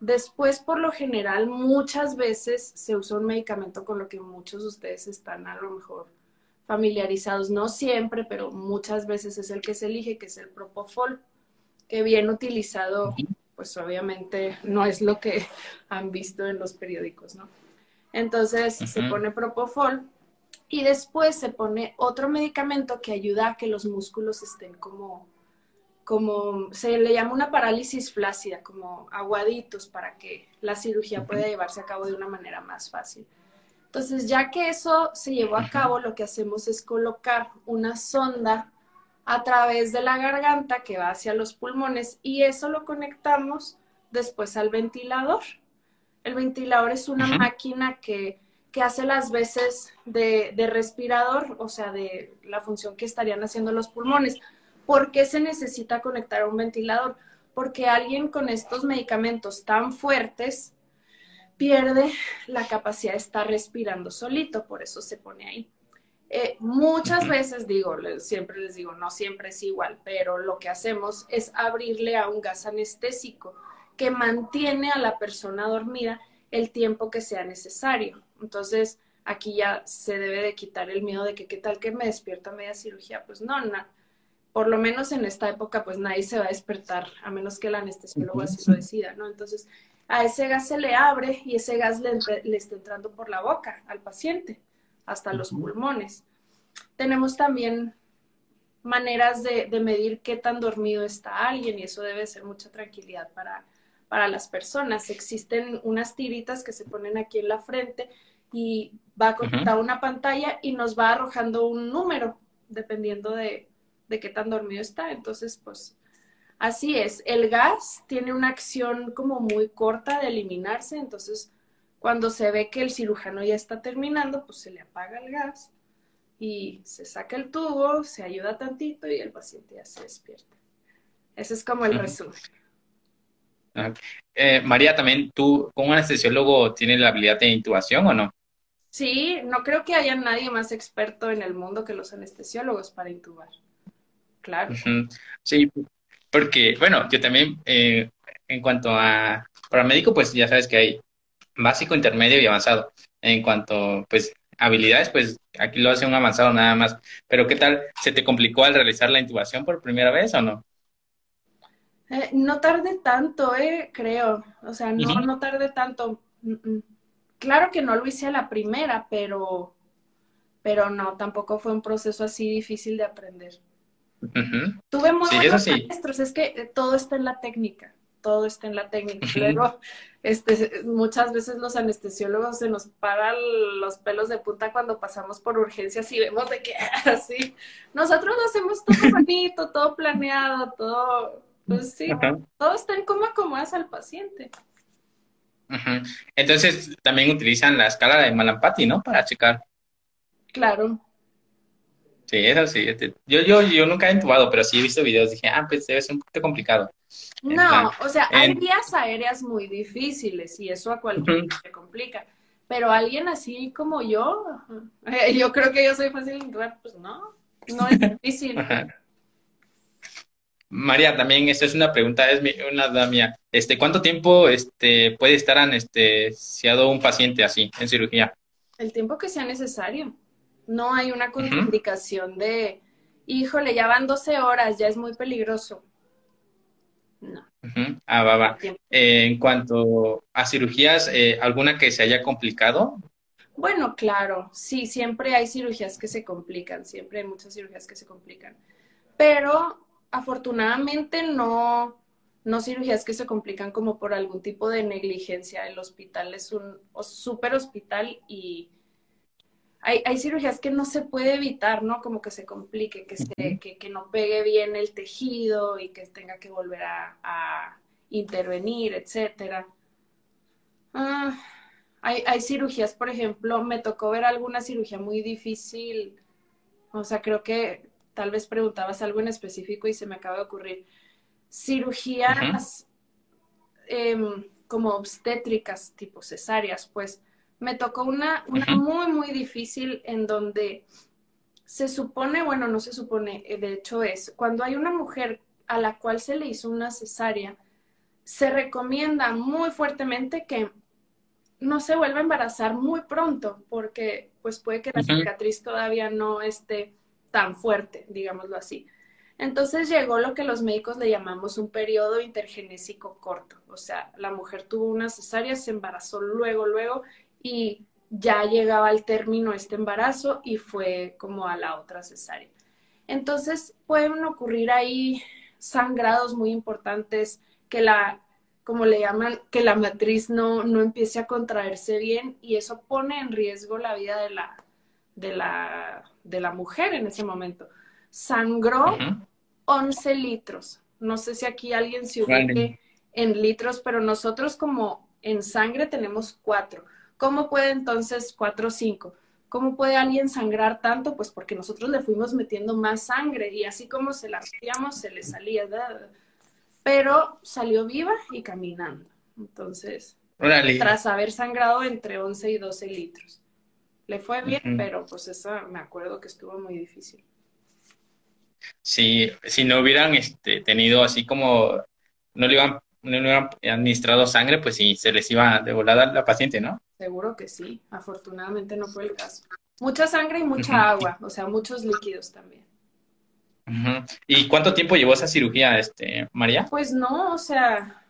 Después, por lo general, muchas veces se usa un medicamento con lo que muchos de ustedes están a lo mejor familiarizados, no siempre, pero muchas veces es el que se elige, que es el Propofol, que bien utilizado pues obviamente no es lo que han visto en los periódicos, ¿no? Entonces se pone propofol y después se pone otro medicamento que ayuda a que los músculos estén como, como, se le llama una parálisis flácida, como aguaditos para que la cirugía pueda llevarse a cabo de una manera más fácil. Entonces, ya que eso se llevó a cabo, lo que hacemos es colocar una sonda a través de la garganta que va hacia los pulmones y eso lo conectamos después al ventilador. El ventilador es una máquina que, hace las veces de, de, respirador, o sea, de la función que estarían haciendo los pulmones. ¿Por qué se necesita conectar a un ventilador? Porque alguien con estos medicamentos tan fuertes pierde la capacidad de estar respirando solito, por eso se pone ahí. Eh, muchas veces digo, siempre les digo, no siempre es igual, pero lo que hacemos es abrirle a un gas anestésico que mantiene a la persona dormida el tiempo que sea necesario. Entonces, aquí ya se debe de quitar el miedo de que qué tal que me despierta media cirugía. Pues no, no. Por lo menos en esta época, pues nadie se va a despertar, a menos que el anestesiólogo así lo decida, ¿no? Entonces, a ese gas se le abre y ese gas le, le está entrando por la boca al paciente hasta los pulmones. Tenemos también maneras de, medir qué tan dormido está alguien y eso debe ser mucha tranquilidad para, para las personas. Existen unas tiritas que se ponen aquí en la frente y va a conectar una pantalla y nos va arrojando un número dependiendo de, de qué tan dormido está. Entonces, pues así es. El gas tiene una acción como muy corta de eliminarse, entonces cuando se ve que el cirujano ya está terminando, pues se le apaga el gas y se saca el tubo, se ayuda tantito y el paciente ya se despierta. Ese es como el resumen. Eh, María, también tú como anestesiólogo tienes la habilidad de intubación o no? Sí, no creo que haya nadie más experto en el mundo que los anestesiólogos para intubar. Claro. Sí, porque, bueno, yo también, eh, en cuanto a paramédico, pues ya sabes que hay básico, intermedio y avanzado. En cuanto, pues, habilidades, pues aquí lo hace un avanzado nada más. Pero ¿qué tal? ¿Se te complicó al realizar la intubación por primera vez o no? Eh, no tardé tanto, eh, creo. O sea, no, no tardé tanto. Mm, mm. Claro que no lo hice a la primera, pero, pero no, tampoco fue un proceso así difícil de aprender. Ujú. Tuve muy Sí, buenos sí. maestros, es que eh, todo está en la técnica, todo está en la técnica. Luego, este, muchas veces los anestesiólogos se nos paran los pelos de punta cuando pasamos por urgencias y vemos de que así. Nosotros lo hacemos todo bonito, todo planeado, todo, pues sí, todo está en cómo acomodas al paciente. Entonces también utilizan la escala de Malampati, ¿no? Para checar. Claro, Sí, eso sí. este, Yo, yo, yo nunca he intubado, pero sí he visto videos. Dije, ah, pues debe ser un poquito complicado. No, plan, o sea, hay vías aéreas muy difíciles y eso a cualquiera Ujú. se complica. Pero alguien así como yo, eh, yo creo que yo soy fácil de entrar, pues no, no es difícil. Ajá. María, también esta es una pregunta, es mi- una duda mía. Este, ¿cuánto tiempo este, puede estar anestesiado un paciente así en cirugía? El tiempo que sea necesario. No hay una contraindicación de, híjole, ya van 12 horas, ya es muy peligroso. No. Ah, va, va. Eh, en cuanto a cirugías, eh, ¿alguna que se haya complicado? Bueno, claro, sí, siempre hay cirugías que se complican, siempre hay muchas cirugías que se complican. Pero afortunadamente no, no cirugías que se complican como por algún tipo de negligencia. El hospital es un súper hospital y hay, hay cirugías que no se puede evitar, ¿no? Como que se complique, que, se, que, que no pegue bien el tejido y que tenga que volver a, a intervenir, etcétera. Ah, hay, hay cirugías, por ejemplo, me tocó ver alguna cirugía muy difícil. O sea, creo que tal vez preguntabas algo en específico y se me acaba de ocurrir. Cirugías em, como obstétricas, tipo cesáreas, pues me tocó una, muy, muy difícil en donde se supone, bueno, no se supone, eh, de hecho es, cuando hay una mujer a la cual se le hizo una cesárea, se recomienda muy fuertemente que no se vuelva a embarazar muy pronto, porque pues puede que la cicatriz todavía no esté tan fuerte, digámoslo así. Entonces llegó lo que los médicos le llamamos un periodo intergenésico corto. O sea, la mujer tuvo una cesárea, se embarazó luego, luego, y ya llegaba al término este embarazo y fue como a la otra cesárea. Entonces pueden ocurrir ahí sangrados muy importantes, que la, como le llaman, que la matriz no, no empiece a contraerse bien y eso pone en riesgo la vida de la, de la, de la mujer en ese momento. Sangró Ujú. 11 litros. No sé si aquí alguien se Vale. ubique en litros, pero nosotros como en sangre tenemos 4. ¿Cómo puede entonces 4 o 5? ¿Cómo puede alguien sangrar tanto? Pues porque nosotros le fuimos metiendo más sangre y así como se la metíamos, se le salía. Pero salió viva y caminando. Entonces, tras haber sangrado entre 11 y 12 litros. Le fue bien, pero pues eso me acuerdo que estuvo muy difícil. Si, si no hubieran este, tenido así como, no le iban, no le hubieran administrado sangre, pues sí, se les iba de volada la paciente, ¿no? Seguro que sí, afortunadamente no fue el caso. Mucha sangre y mucha agua, o sea, muchos líquidos también. ¿Y cuánto tiempo llevó esa cirugía, este, María? Pues no, o sea,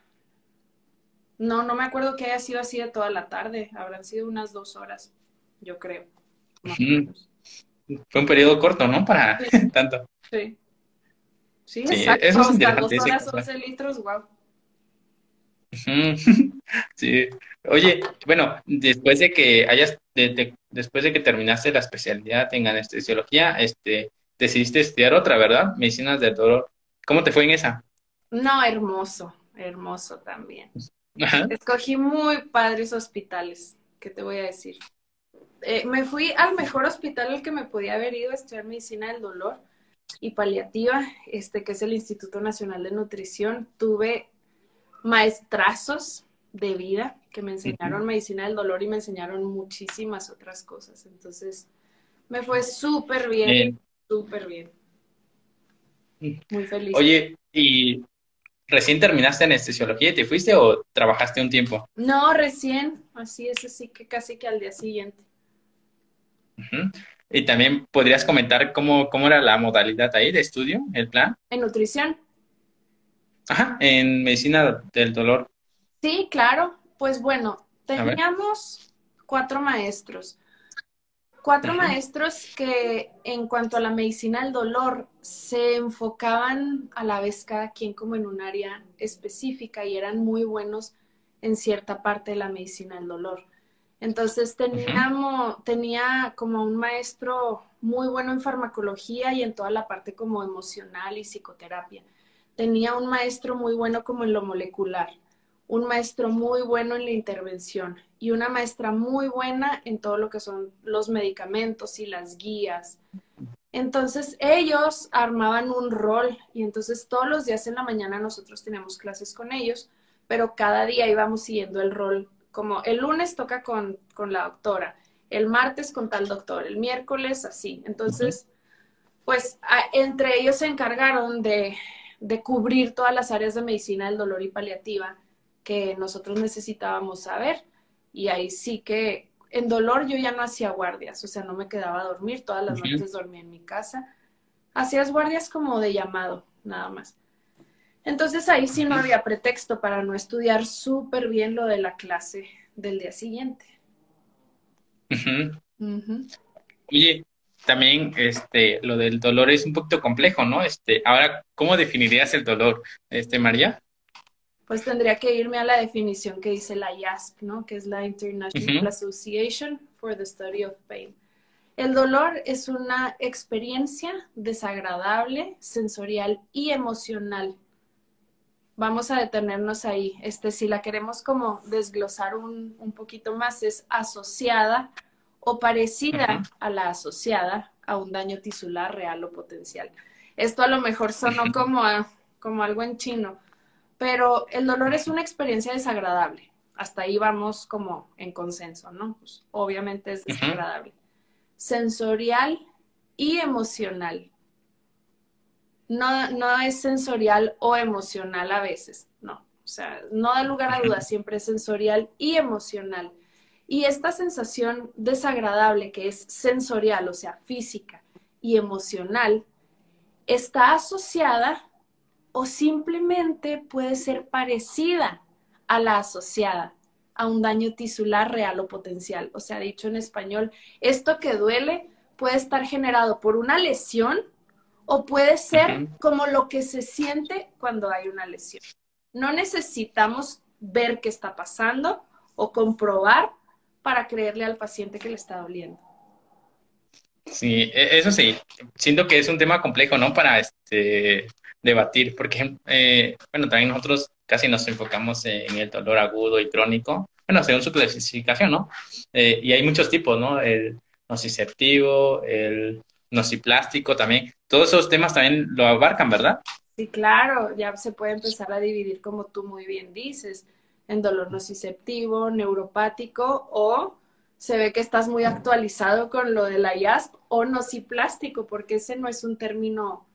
no, no me acuerdo que haya sido así de toda la tarde, habrán sido unas dos horas, yo creo. Fue un periodo corto, ¿no? Para Sí. tanto. Sí. Sí, Sí, exacto, eso es hasta interesante, dos horas. 11 litros, wow. Sí. Oye, bueno, después de que hayas, de- de- después de que terminaste la especialidad en anestesiología, este, decidiste estudiar otra, ¿verdad? Medicinas del dolor. ¿Cómo te fue en esa? No, hermoso, hermoso también. Ajá. Escogí muy padres hospitales, ¿qué te voy a decir? Eh, me fui al mejor hospital al que me podía haber ido a estudiar medicina del dolor y paliativa, este que es el Instituto Nacional de Nutrición. Tuve maestrazos de vida que me enseñaron medicina del dolor y me enseñaron muchísimas otras cosas. Entonces, me fue súper bien, Eh, súper bien. Muy feliz. oye, ¿y recién terminaste anestesiología y te fuiste o trabajaste un tiempo? No, recién, así es, así que casi que al día siguiente. Y también podrías comentar cómo, cómo era la modalidad ahí de estudio, el plan. En nutrición. Ajá, en medicina del dolor. Sí, claro. Pues bueno, teníamos cuatro maestros. Cuatro maestros que en cuanto a la medicina del dolor se enfocaban a la vez cada quien como en un área específica y eran muy buenos en cierta parte de la medicina del dolor. Entonces teníamos, tenía como un maestro muy bueno en farmacología y en toda la parte como emocional y psicoterapia. Tenía un maestro muy bueno como en lo molecular un maestro muy bueno en la intervención y una maestra muy buena en todo lo que son los medicamentos y las guías. Entonces ellos armaban un rol y entonces todos los días en la mañana nosotros teníamos clases con ellos, pero cada día íbamos siguiendo el rol, como el lunes toca con, la doctora, el martes con tal doctor, el miércoles así. Entonces, pues entre ellos se encargaron de, de cubrir todas las áreas de medicina del dolor y paliativa que nosotros necesitábamos saber. Y ahí sí que en dolor yo ya no hacía guardias, o sea, no me quedaba a dormir, todas las noches dormía en mi casa. Hacías guardias como de llamado, nada más. Entonces ahí sí no había pretexto para no estudiar súper bien lo de la clase del día siguiente. Oye, también este, lo del dolor es un poquito complejo, ¿no? Este, ahora, ¿cómo definirías el dolor, este, María? Pues tendría que irme a la definición que dice la IASP, ¿no? Que es la International Association for the Study of Pain. El dolor es una experiencia desagradable, sensorial y emocional. Vamos a detenernos ahí. Este, si la queremos como desglosar un, un poquito más, es asociada o parecida a la asociada a un daño tisular real o potencial. Esto a lo mejor sonó como, como algo en chino, pero el dolor es una experiencia desagradable. Hasta ahí vamos como en consenso, ¿no? Pues, obviamente es desagradable. Sensorial y emocional. No, no es sensorial o emocional a veces, no. O sea, no da lugar a dudas, siempre es sensorial y emocional. Y esta sensación desagradable que es sensorial, o sea, física y emocional, está asociada o simplemente puede ser parecida a la asociada a un daño tisular real o potencial. O sea, dicho en español, esto que duele puede estar generado por una lesión o puede ser como lo que se siente cuando hay una lesión. No necesitamos ver qué está pasando o comprobar para creerle al paciente que le está doliendo. Sí, e, eso sí, siento que es un tema complejo, ¿no? Para este debatir, porque, eh, bueno, también nosotros casi nos enfocamos en el dolor agudo y crónico, bueno, según su clasificación, ¿no? Eh, y hay muchos tipos, ¿no? El nociceptivo, el nociplástico también, todos esos temas también lo abarcan, ¿verdad? Sí, claro, ya se puede empezar a dividir, como tú muy bien dices, en dolor nociceptivo, neuropático o se ve que estás muy actualizado con lo de la IASP o nociplástico, porque ese no es un término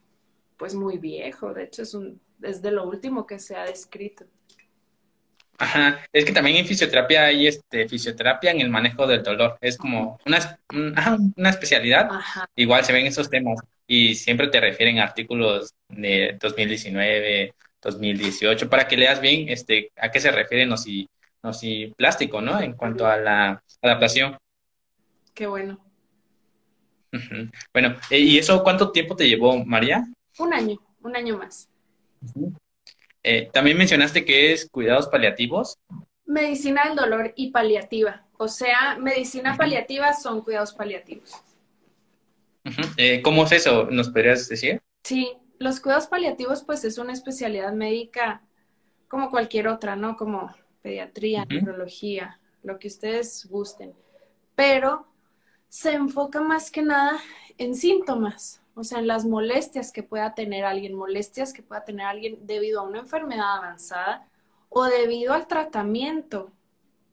pues muy viejo, de hecho es, un, es de lo último que se ha descrito. Ajá, es que también en fisioterapia hay este, fisioterapia en el manejo del dolor, es como una, una especialidad, igual se ven esos temas y siempre te refieren a artículos de 2019, 2018, para que leas bien este, a qué se refiere plástico, ¿no? En cuanto a la adaptación. Qué bueno. Bueno, eh, ¿y eso cuánto tiempo te llevó, María? Un año, un año más. Eh, También mencionaste que es cuidados paliativos. Medicina del dolor y paliativa. O sea, medicina paliativa son cuidados paliativos. Eh, ¿Cómo es eso? ¿Nos podrías decir? Sí, los cuidados paliativos pues es una especialidad médica como cualquier otra, ¿no? Como pediatría, neurología, lo que ustedes gusten. Pero se enfoca más que nada en síntomas o sea, en las molestias que pueda tener alguien, molestias que pueda tener alguien debido a una enfermedad avanzada o debido al tratamiento.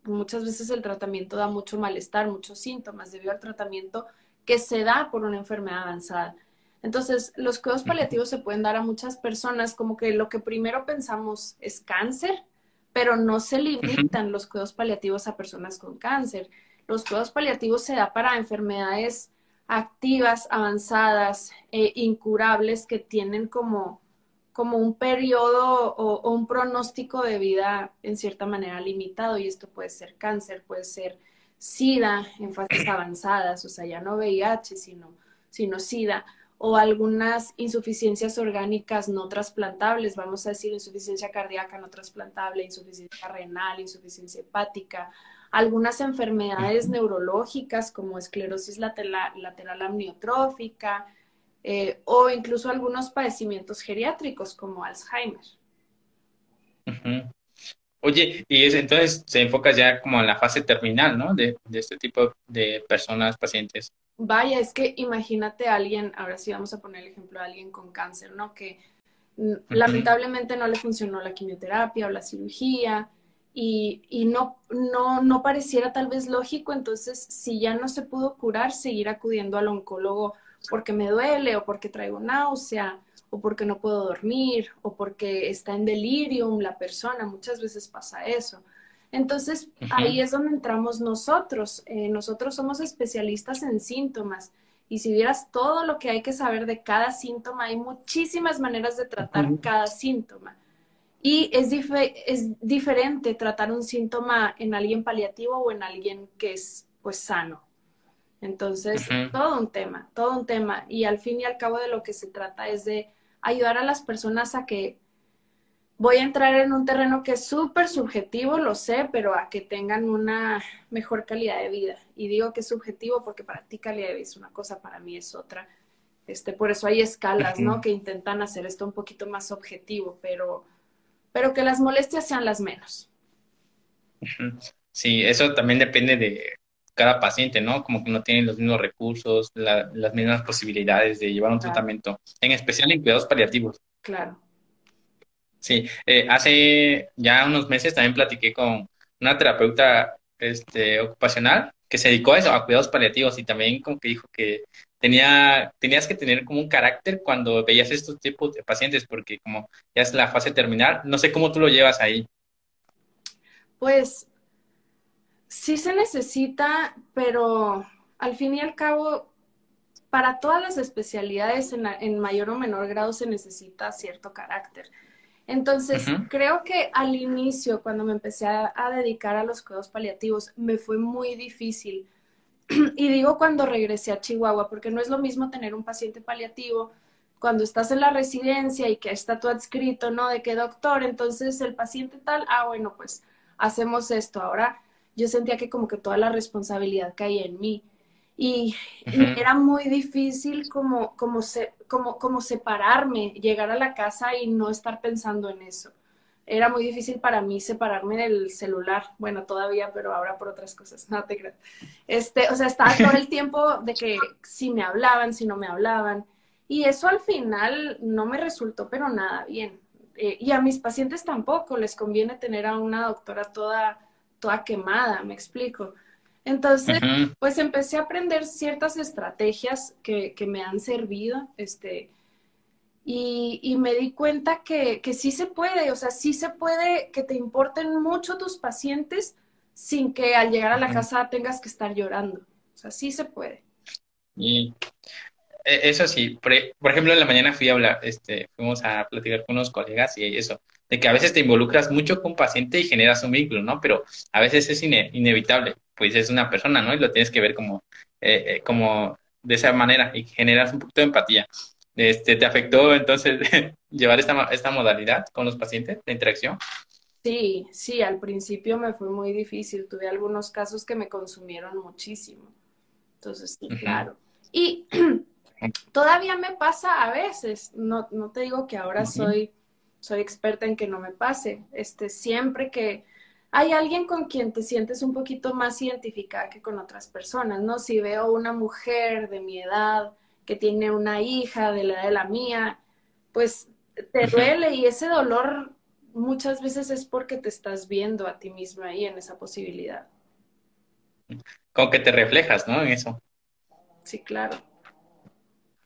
Muchas veces el tratamiento da mucho malestar, muchos síntomas debido al tratamiento que se da por una enfermedad avanzada. Entonces, los cuidados paliativos se pueden dar a muchas personas como que lo que primero pensamos es cáncer, pero no se limitan los cuidados paliativos a personas con cáncer. Los cuidados paliativos se da para enfermedades activas, avanzadas, eh, incurables, que tienen como como un periodo o, un pronóstico de vida en cierta manera limitado. Y esto puede ser cáncer, puede ser SIDA en fases avanzadas, o sea, ya no VIH, sino, sino SIDA, o algunas insuficiencias orgánicas no trasplantables, vamos a decir insuficiencia cardíaca no trasplantable, insuficiencia renal, insuficiencia hepática, algunas enfermedades neurológicas como esclerosis lateral, lateral amniotrófica, eh, o incluso algunos padecimientos geriátricos como Alzheimer. Oye, y es, entonces se enfoca ya como en la fase terminal, ¿no? De, este tipo de personas, pacientes. Vaya, es que imagínate a alguien, ahora sí vamos a poner el ejemplo de alguien con cáncer, ¿no? Que lamentablemente no le funcionó la quimioterapia o la cirugía y, y no, no, no pareciera tal vez lógico, entonces si ya no se pudo curar, seguir acudiendo al oncólogo porque me duele o porque traigo náusea o porque no puedo dormir o porque está en delirium la persona, muchas veces pasa eso. Entonces, ahí es donde entramos nosotros. Eh, nosotros somos especialistas en síntomas. Y si vieras todo lo que hay que saber de cada síntoma, hay muchísimas maneras de tratar cada síntoma. Y es, es diferente tratar un síntoma en alguien paliativo o en alguien que es pues sano. Entonces, todo un tema, todo un tema. Y al fin y al cabo de lo que se trata es de ayudar a las personas a que voy a entrar en un terreno que es súper subjetivo, lo sé, pero a que tengan una mejor calidad de vida. Y digo que es subjetivo porque para ti calidad de vida es una cosa, para mí es otra. Este, por eso hay escalas, ¿no? Que intentan hacer esto un poquito más objetivo, pero, pero que las molestias sean las menos. Sí, eso también depende de cada paciente, ¿no? Como que no tienen los mismos recursos, las mismas posibilidades de llevar un tratamiento, en especial en cuidados paliativos. Claro. Sí, eh, hace ya unos meses también platiqué con una terapeuta este, ocupacional que se dedicó a eso, a cuidados paliativos y también como que dijo que tenía, tenías que tener como un carácter cuando veías estos tipos de pacientes porque como ya es la fase terminal, no sé cómo tú lo llevas ahí. Pues sí se necesita, pero al fin y al cabo, para todas las especialidades en, mayor o menor grado se necesita cierto carácter. Entonces, creo que al inicio, cuando me empecé a, dedicar a los cuidados paliativos, me fue muy difícil. y digo cuando regresé a Chihuahua, porque no es lo mismo tener un paciente paliativo cuando estás en la residencia y que está todo adscrito, ¿no? De qué doctor, entonces el paciente tal, ah, bueno, pues hacemos esto. Ahora yo sentía que como que toda la responsabilidad caía en mí. Y, era muy difícil como, como, se, como, como separarme, llegar a la casa y no estar pensando en eso. Era muy difícil para mí separarme del celular. Bueno, todavía, pero ahora por otras cosas. No te creas. Este, o sea, estaba todo el tiempo de que si me hablaban, si no me hablaban. Y eso al final no me resultó, pero nada bien. Eh, y a mis pacientes tampoco les conviene tener a una doctora toda toda quemada, me explico. Entonces, pues empecé a aprender ciertas estrategias que, me han servido, este, y, me di cuenta que, que, sí se puede, o sea, sí se puede que te importen mucho tus pacientes sin que al llegar a la casa tengas que estar llorando. O sea, sí se puede. Y e, eso sí, por, ejemplo, en la mañana fui a hablar, este, fuimos a platicar con unos colegas y eso, de que a veces te involucras mucho con un paciente y generas un vínculo, ¿no? Pero a veces es inevitable, pues es una persona, ¿no? Y lo tienes que ver como, eh, eh, como de esa manera y generas un poquito de empatía. Este, ¿Te afectó entonces llevar esta, esta modalidad con los pacientes de interacción? Sí, sí, al principio me fue muy difícil. Tuve algunos casos que me consumieron muchísimo. Entonces, sí, claro. Y todavía me pasa a veces. No, no te digo que ahora soy soy experta en que no me pase. Este, siempre que hay alguien con quien te sientes un poquito más identificada que con otras personas, ¿no? Si veo una mujer de mi edad que tiene una hija de la edad de la mía, pues te duele y ese dolor muchas veces es porque te estás viendo a ti misma ahí en esa posibilidad. Como que te reflejas, ¿no? En eso. Sí, claro.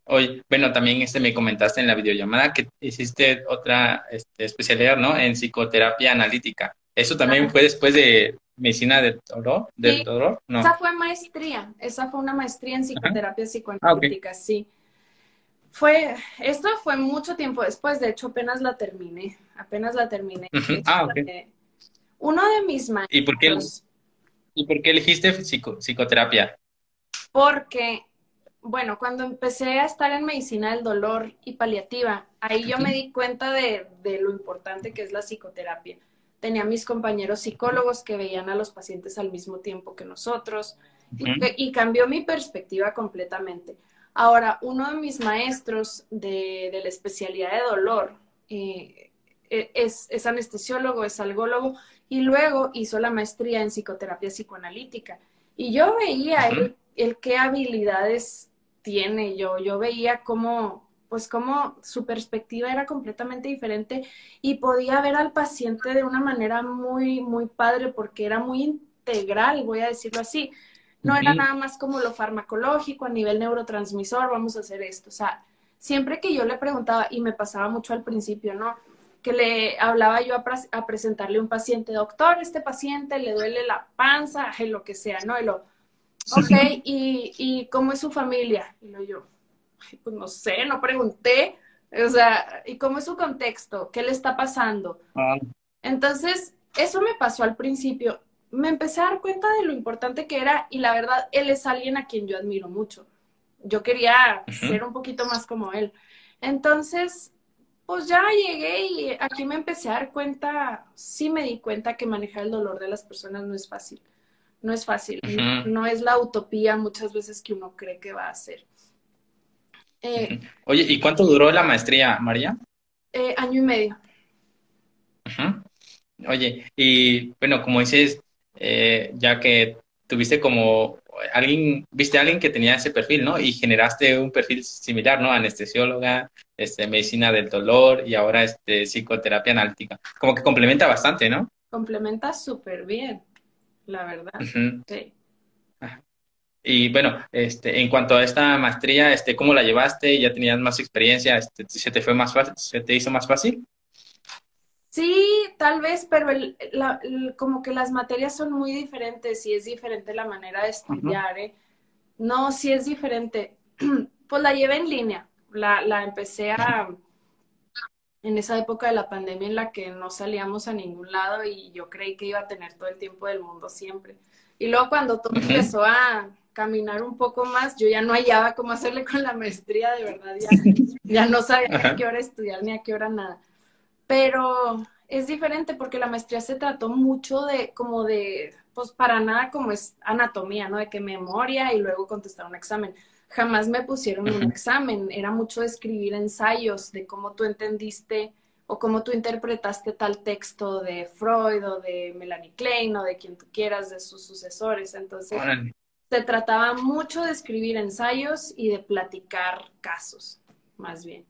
Hoy, bueno, también este me comentaste en la videollamada que hiciste otra este, especialidad, ¿no? En psicoterapia analítica. ¿Eso también fue después de medicina del dolor? Del dolor? Esa fue maestría, esa fue una maestría en psicoterapia psicoanalítica, sí. Fue, esto fue mucho tiempo después, de hecho apenas la terminé, apenas la terminé. Ah, ok. Uno de mis maestros... ¿Y por qué, ¿y por qué elegiste psicoterapia? Porque, bueno, cuando empecé a estar en medicina del dolor y paliativa, ahí yo me di cuenta de, de lo importante que es la psicoterapia tenía mis compañeros psicólogos que veían a los pacientes al mismo tiempo que nosotros y, cambió mi perspectiva completamente. Ahora, uno de mis maestros de, la especialidad de dolor eh, e, es, anestesiólogo, es algólogo y luego hizo la maestría en psicoterapia psicoanalítica. Y yo veía el, el qué habilidades tiene, yo, yo veía cómo, pues como su perspectiva era completamente diferente y podía ver al paciente de una manera muy, muy padre porque era muy integral, voy a decirlo así. No era nada más como lo farmacológico a nivel neurotransmisor, vamos a hacer esto. O sea, siempre que yo le preguntaba, y me pasaba mucho al principio, ¿no? Que le hablaba yo a, presentarle a un paciente, doctor, este paciente le duele la panza, lo que sea, ¿no? Y lo, ok, ¿y, y cómo es su familia? Y lo yo, pues no sé, no pregunté. O sea, ¿y cómo es su contexto? ¿Qué le está pasando? Ah. Entonces, eso me pasó al principio. Me empecé a dar cuenta de lo importante que era y la verdad, él es alguien a quien yo admiro mucho. Yo quería ser un poquito más como él. Entonces, pues ya llegué y aquí me empecé a dar cuenta, sí me di cuenta que manejar el dolor de las personas no es fácil. No es fácil. no, es la utopía muchas veces que uno cree que va a ser. Eh, Oye, ¿y cuánto duró la maestría, María? Eh, año y medio. Oye, y bueno, como dices, eh, ya que tuviste como alguien, viste a alguien que tenía ese perfil, ¿no? Y generaste un perfil similar, ¿no? Anestesióloga, este, medicina del dolor y ahora este, psicoterapia analítica. Como que complementa bastante, ¿no? Complementa súper bien, la verdad. Sí. Y bueno, este, en cuanto a esta maestría, este, ¿cómo la llevaste? ¿Ya tenías más experiencia? Este, ¿Se te fue más fácil? ¿Se te hizo más fácil? Sí, tal vez, pero como que las materias son muy diferentes y es diferente la manera de estudiar, ¿eh? No, sí es diferente. Pues la llevé en línea. La, la empecé a, en esa época de la pandemia en la que no salíamos a ningún lado y yo creí que iba a tener todo el tiempo del mundo siempre. Y luego cuando todo empezó a caminar un poco más, yo ya no hallaba cómo hacerle con la maestría, de verdad, ya, ya no sabía a qué hora estudiar ni a qué hora nada. Pero es diferente porque la maestría se trató mucho de, como de, pues para nada como es anatomía, ¿no? De que memoria y luego contestar un examen. Jamás me pusieron un examen, era mucho de escribir ensayos de cómo tú entendiste o cómo tú interpretaste tal texto de Freud o de Melanie Klein o de quien tú quieras, de sus sucesores. Entonces, se trataba mucho de escribir ensayos y de platicar casos, más bien.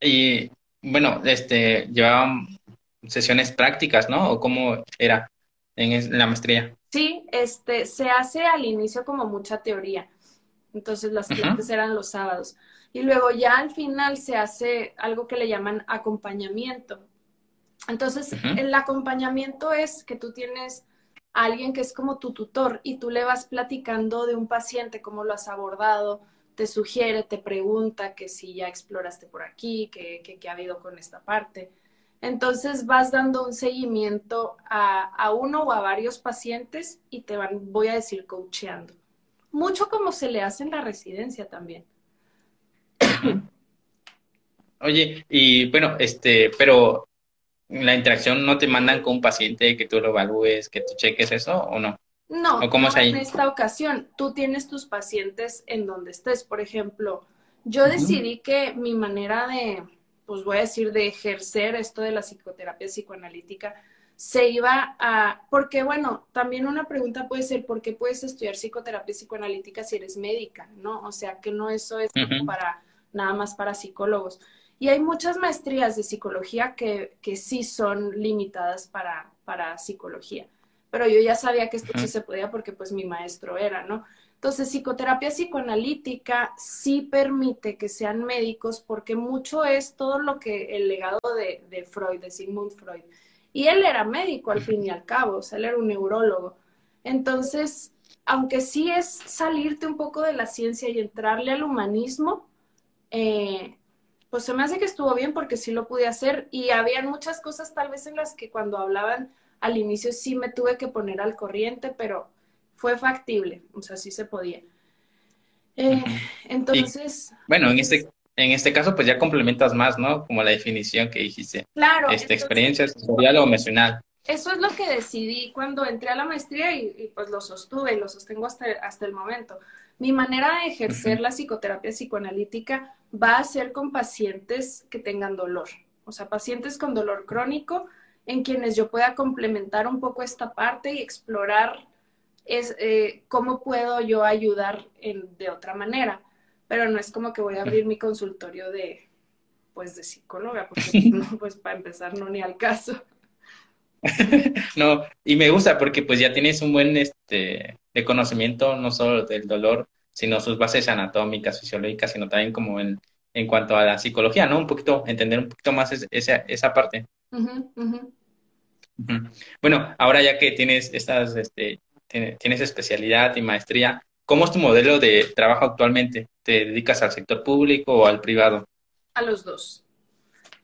Y bueno, este, llevaban sesiones prácticas, ¿no? ¿O cómo era en la maestría? Sí, este, se hace al inicio como mucha teoría. Entonces las clases eran los sábados. Y luego ya al final se hace algo que le llaman acompañamiento. Entonces, el acompañamiento es que tú tienes alguien que es como tu tutor y tú le vas platicando de un paciente, cómo lo has abordado, te sugiere, te pregunta que si ya exploraste por aquí, que, que, ha habido con esta parte. Entonces vas dando un seguimiento a, a, uno o a varios pacientes y te van, voy a decir, coacheando. Mucho como se le hace en la residencia también. Oye, y bueno, este, pero la interacción no te mandan con un paciente que tú lo evalúes, que tú cheques eso o no? No, en esta ocasión tú tienes tus pacientes en donde estés. Por ejemplo, yo decidí que mi manera de, pues voy a decir, de ejercer esto de la psicoterapia psicoanalítica se iba a, porque bueno, también una pregunta puede ser, ¿por qué puedes estudiar psicoterapia psicoanalítica si eres médica? ¿No? O sea, que no eso es para nada más para psicólogos. Y hay muchas maestrías de psicología que, que sí son limitadas para, para psicología. Pero yo ya sabía que esto sí se podía porque pues mi maestro era, ¿no? Entonces, psicoterapia psicoanalítica sí permite que sean médicos porque mucho es todo lo que el legado de, de Freud, de Sigmund Freud. Y él era médico al fin y al cabo, o sea, él era un neurólogo. Entonces, aunque sí es salirte un poco de la ciencia y entrarle al humanismo, eh, pues se me hace que estuvo bien porque sí lo pude hacer y había muchas cosas tal vez en las que cuando hablaban al inicio sí me tuve que poner al corriente, pero fue factible, o sea, sí se podía. Eh, entonces... bueno, en este, en este caso pues ya complementas más, ¿no? Como la definición que dijiste. Claro. Esta experiencia sensorial o emocional. Eso es lo que decidí cuando entré a la maestría y, pues lo sostuve y lo sostengo hasta, hasta el momento. Mi manera de ejercer la psicoterapia psicoanalítica va a ser con pacientes que tengan dolor, o sea, pacientes con dolor crónico en quienes yo pueda complementar un poco esta parte y explorar es, eh, cómo puedo yo ayudar de otra manera. Pero no es como que voy a abrir mi consultorio de, pues, de psicóloga, porque pues para empezar no ni al caso. no, y me gusta porque pues ya tienes un buen este de conocimiento no solo del dolor, sino sus bases anatómicas, fisiológicas, sino también como en, en cuanto a la psicología, ¿no? Un poquito, entender un poquito más esa, esa parte. Bueno, ahora ya que tienes estas, este, tienes especialidad y maestría, ¿cómo es tu modelo de trabajo actualmente? ¿Te dedicas al sector público o al privado? A los dos.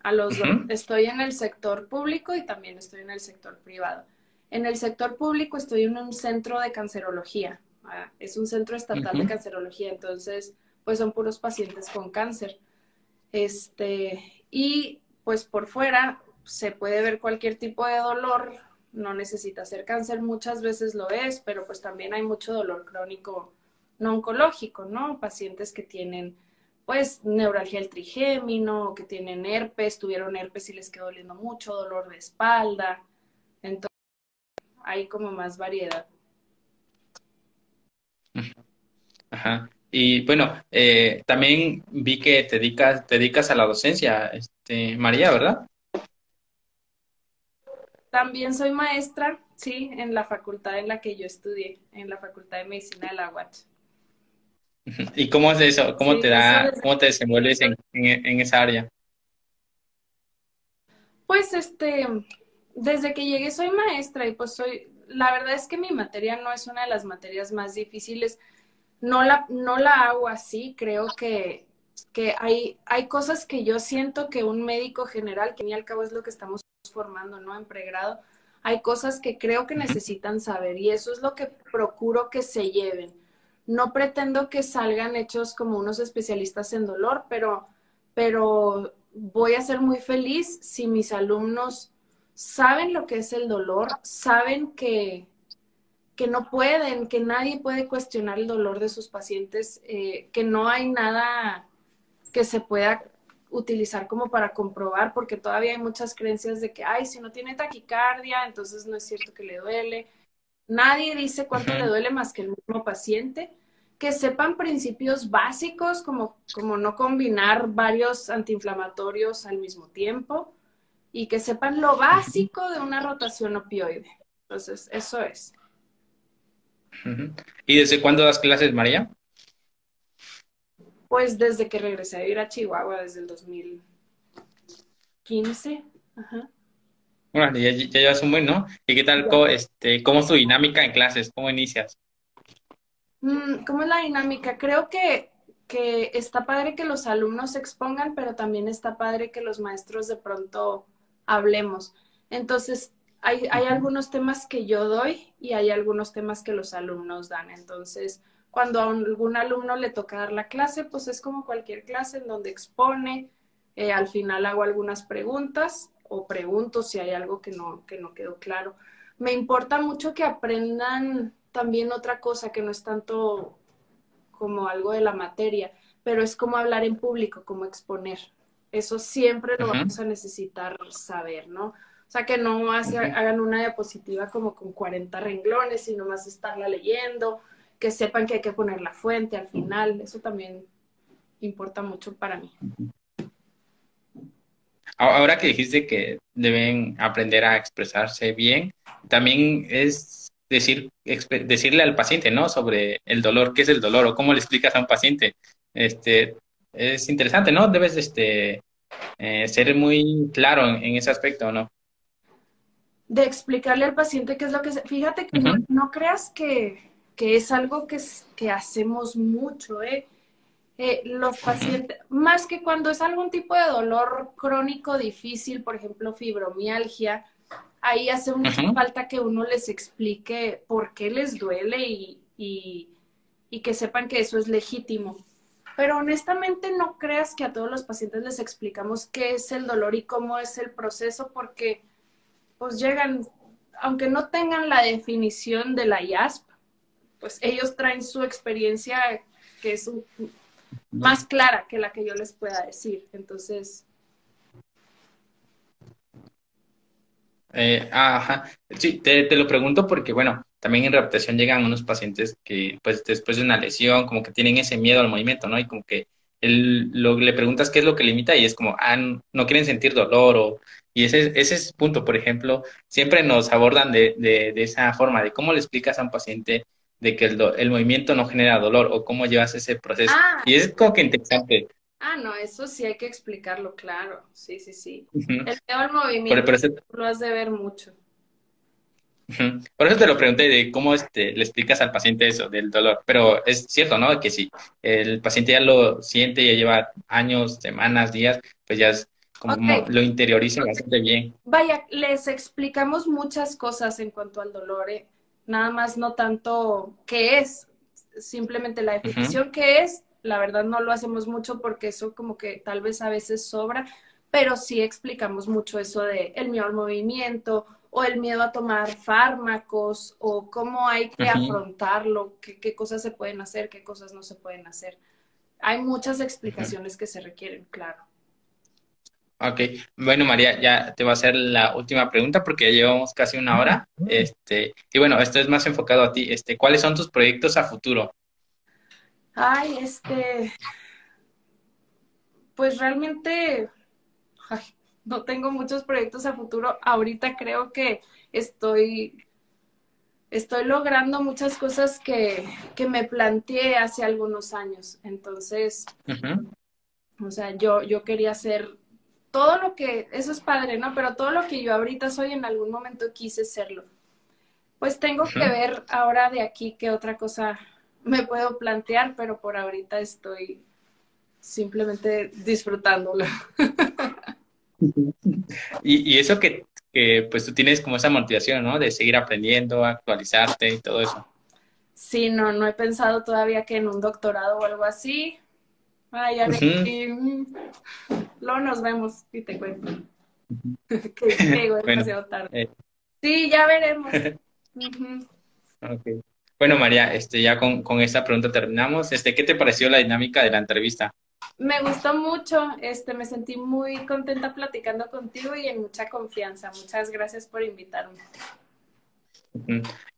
A los dos. Estoy en el sector público y también estoy en el sector privado. En el sector público estoy en un centro de cancerología. Ah, es un centro estatal de cancerología, entonces, pues son puros pacientes con cáncer. Este, y pues por fuera se puede ver cualquier tipo de dolor, no necesita ser cáncer, muchas veces lo es, pero pues también hay mucho dolor crónico no oncológico, ¿no? Pacientes que tienen pues neuralgia del trigémino, que tienen herpes, tuvieron herpes y les quedó doliendo mucho, dolor de espalda. Entonces, hay como más variedad. Ajá. Y bueno, eh, también vi que te dedicas, te dedicas a la docencia, este, María, ¿verdad? También soy maestra, sí, en la facultad en la que yo estudié, en la Facultad de Medicina de la UAT. ¿Y cómo es eso? ¿Cómo te da, cómo te desenvuelves en, en, esa área? Pues este, desde que llegué soy maestra y pues soy, la verdad es que mi materia no es una de las materias más difíciles. No la, no la hago así, creo que, que hay, hay cosas que yo siento que un médico general, que al cabo es lo que estamos formando, ¿no? En pregrado, hay cosas que creo que necesitan saber y eso es lo que procuro que se lleven. No pretendo que salgan hechos como unos especialistas en dolor, pero, pero voy a ser muy feliz si mis alumnos saben lo que es el dolor, saben que, que no pueden, que nadie puede cuestionar el dolor de sus pacientes, eh, que no hay nada que se pueda utilizar como para comprobar, porque todavía hay muchas creencias de que, ay, si no tiene taquicardia, entonces no es cierto que le duele. Nadie dice cuánto le duele más que el mismo paciente. Que sepan principios básicos como, como no combinar varios antiinflamatorios al mismo tiempo y que sepan lo básico de una rotación opioide. Entonces, eso es. ¿Y desde cuándo das clases, María? Pues desde que regresé a vivir a Chihuahua, desde el 2015. Ajá. Bueno, ya, ya llevas un buen, ¿no? ¿Y qué tal, cómo, este, cómo es tu dinámica en clases? ¿Cómo inicias? Mm, ¿Cómo es la dinámica? Creo que, que está padre que los alumnos se expongan, pero también está padre que los maestros de pronto hablemos. Entonces, hay, hay algunos temas que yo doy y hay algunos temas que los alumnos dan. Entonces, cuando a algún alumno le toca dar la clase, pues es como cualquier clase en donde expone, eh, al final hago algunas preguntas o pregunto si hay algo que no, que no quedó claro. Me importa mucho que aprendan también otra cosa que no es tanto como algo de la materia, pero es como hablar en público, como exponer. Eso siempre lo vamos a necesitar saber, ¿no? O sea, que no hagan una diapositiva como con 40 renglones, sino más estarla leyendo, que sepan que hay que poner la fuente al final. Eso también importa mucho para mí. Ahora que dijiste que deben aprender a expresarse bien, también es decir, decirle al paciente, ¿no? Sobre el dolor, qué es el dolor o cómo le explicas a un paciente. Este, es interesante, ¿no? Debes este, eh, ser muy claro en, ese aspecto, ¿no? De explicarle al paciente qué es lo que... Fíjate que no creas que que es algo que, que hacemos mucho, ¿eh? eh, los pacientes, más que cuando es algún tipo de dolor crónico difícil, por ejemplo, fibromialgia, ahí hace mucha falta que uno les explique por qué les duele y, y que sepan que eso es legítimo. Pero honestamente no creas que a todos los pacientes les explicamos qué es el dolor y cómo es el proceso, porque pues llegan, aunque no tengan la definición de la IASP, pues ellos traen su experiencia que es más clara que la que yo les pueda decir. Entonces... Eh, ajá, sí, te, te, lo pregunto porque, bueno, también en rehabilitación llegan unos pacientes que, pues, después de una lesión, como que tienen ese miedo al movimiento, ¿no? Y como que él, lo, le preguntas qué es lo que limita y es como, ah, no quieren sentir dolor o... Y ese, ese es punto, por ejemplo, siempre nos abordan de, de, de esa forma, de cómo le explicas a un paciente de que el, el, movimiento no genera dolor o cómo llevas ese proceso. Ah, y es como que interesante. Ah, no, eso sí hay que explicarlo, claro. Sí, sí, sí. El peor movimiento lo has de ver mucho. Por eso te lo pregunté de cómo este, le explicas al paciente eso, del dolor. Pero es cierto, ¿no? Que si el paciente ya lo siente, ya lleva años, semanas, días, pues ya es como lo interioriza bastante bien. Vaya, les explicamos muchas cosas en cuanto al dolor. ¿eh? nada más no tanto qué es, simplemente la definición que es, la verdad no lo hacemos mucho porque eso como que tal vez a veces sobra, pero sí explicamos mucho eso de el miedo al movimiento o el miedo a tomar fármacos o cómo hay que afrontarlo, qué, qué, cosas se pueden hacer, qué cosas no se pueden hacer. Hay muchas explicaciones que se requieren, claro. Ok, bueno María, ya te voy a hacer la última pregunta porque ya llevamos casi una hora. Este, y bueno, esto es más enfocado a ti. Este, ¿cuáles son tus proyectos a futuro? Ay, este, pues realmente no tengo muchos proyectos a futuro. Ahorita creo que estoy, estoy logrando muchas cosas que, que me planteé hace algunos años. Entonces, o sea, yo, yo quería ser todo lo que, eso es padre, ¿no? Pero todo lo que yo ahorita soy, en algún momento quise serlo. Pues tengo que ver ahora de aquí qué otra cosa me puedo plantear, pero por ahorita estoy simplemente disfrutándolo. y, y, eso que, que, pues tú tienes como esa motivación, ¿no? De seguir aprendiendo, actualizarte y todo eso. Sí, no, no he pensado todavía que en un doctorado o algo así, Ay, ya uh Luego nos vemos y te cuento. que llego demasiado tarde. Eh. Sí, ya veremos. okay. Bueno, María, este, ya con, con, esta pregunta terminamos. Este, ¿Qué te pareció la dinámica de la entrevista? Me gustó mucho, este, me sentí muy contenta platicando contigo y en mucha confianza. Muchas gracias por invitarme.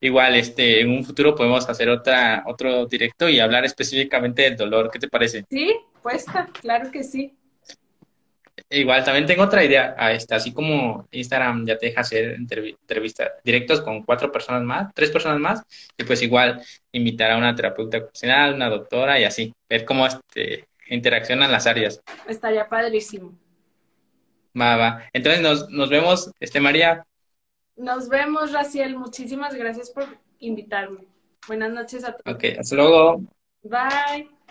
Igual, este, en un futuro podemos hacer otra, otro directo y hablar específicamente del dolor. ¿Qué te parece? Sí, puesta, claro que sí. Igual, también tengo otra idea. Ah, esta, así como Instagram ya te deja hacer entrevistas directos con cuatro personas más, tres personas más, y pues igual invitar a una terapeuta ocupacional, una doctora y así, ver cómo este, interaccionan las áreas. Estaría padrísimo. Va, va. Entonces nos, nos vemos, este María. Nos vemos, Raciel. Muchísimas gracias por invitarme. Buenas noches a todos. Ok, hasta luego. Bye.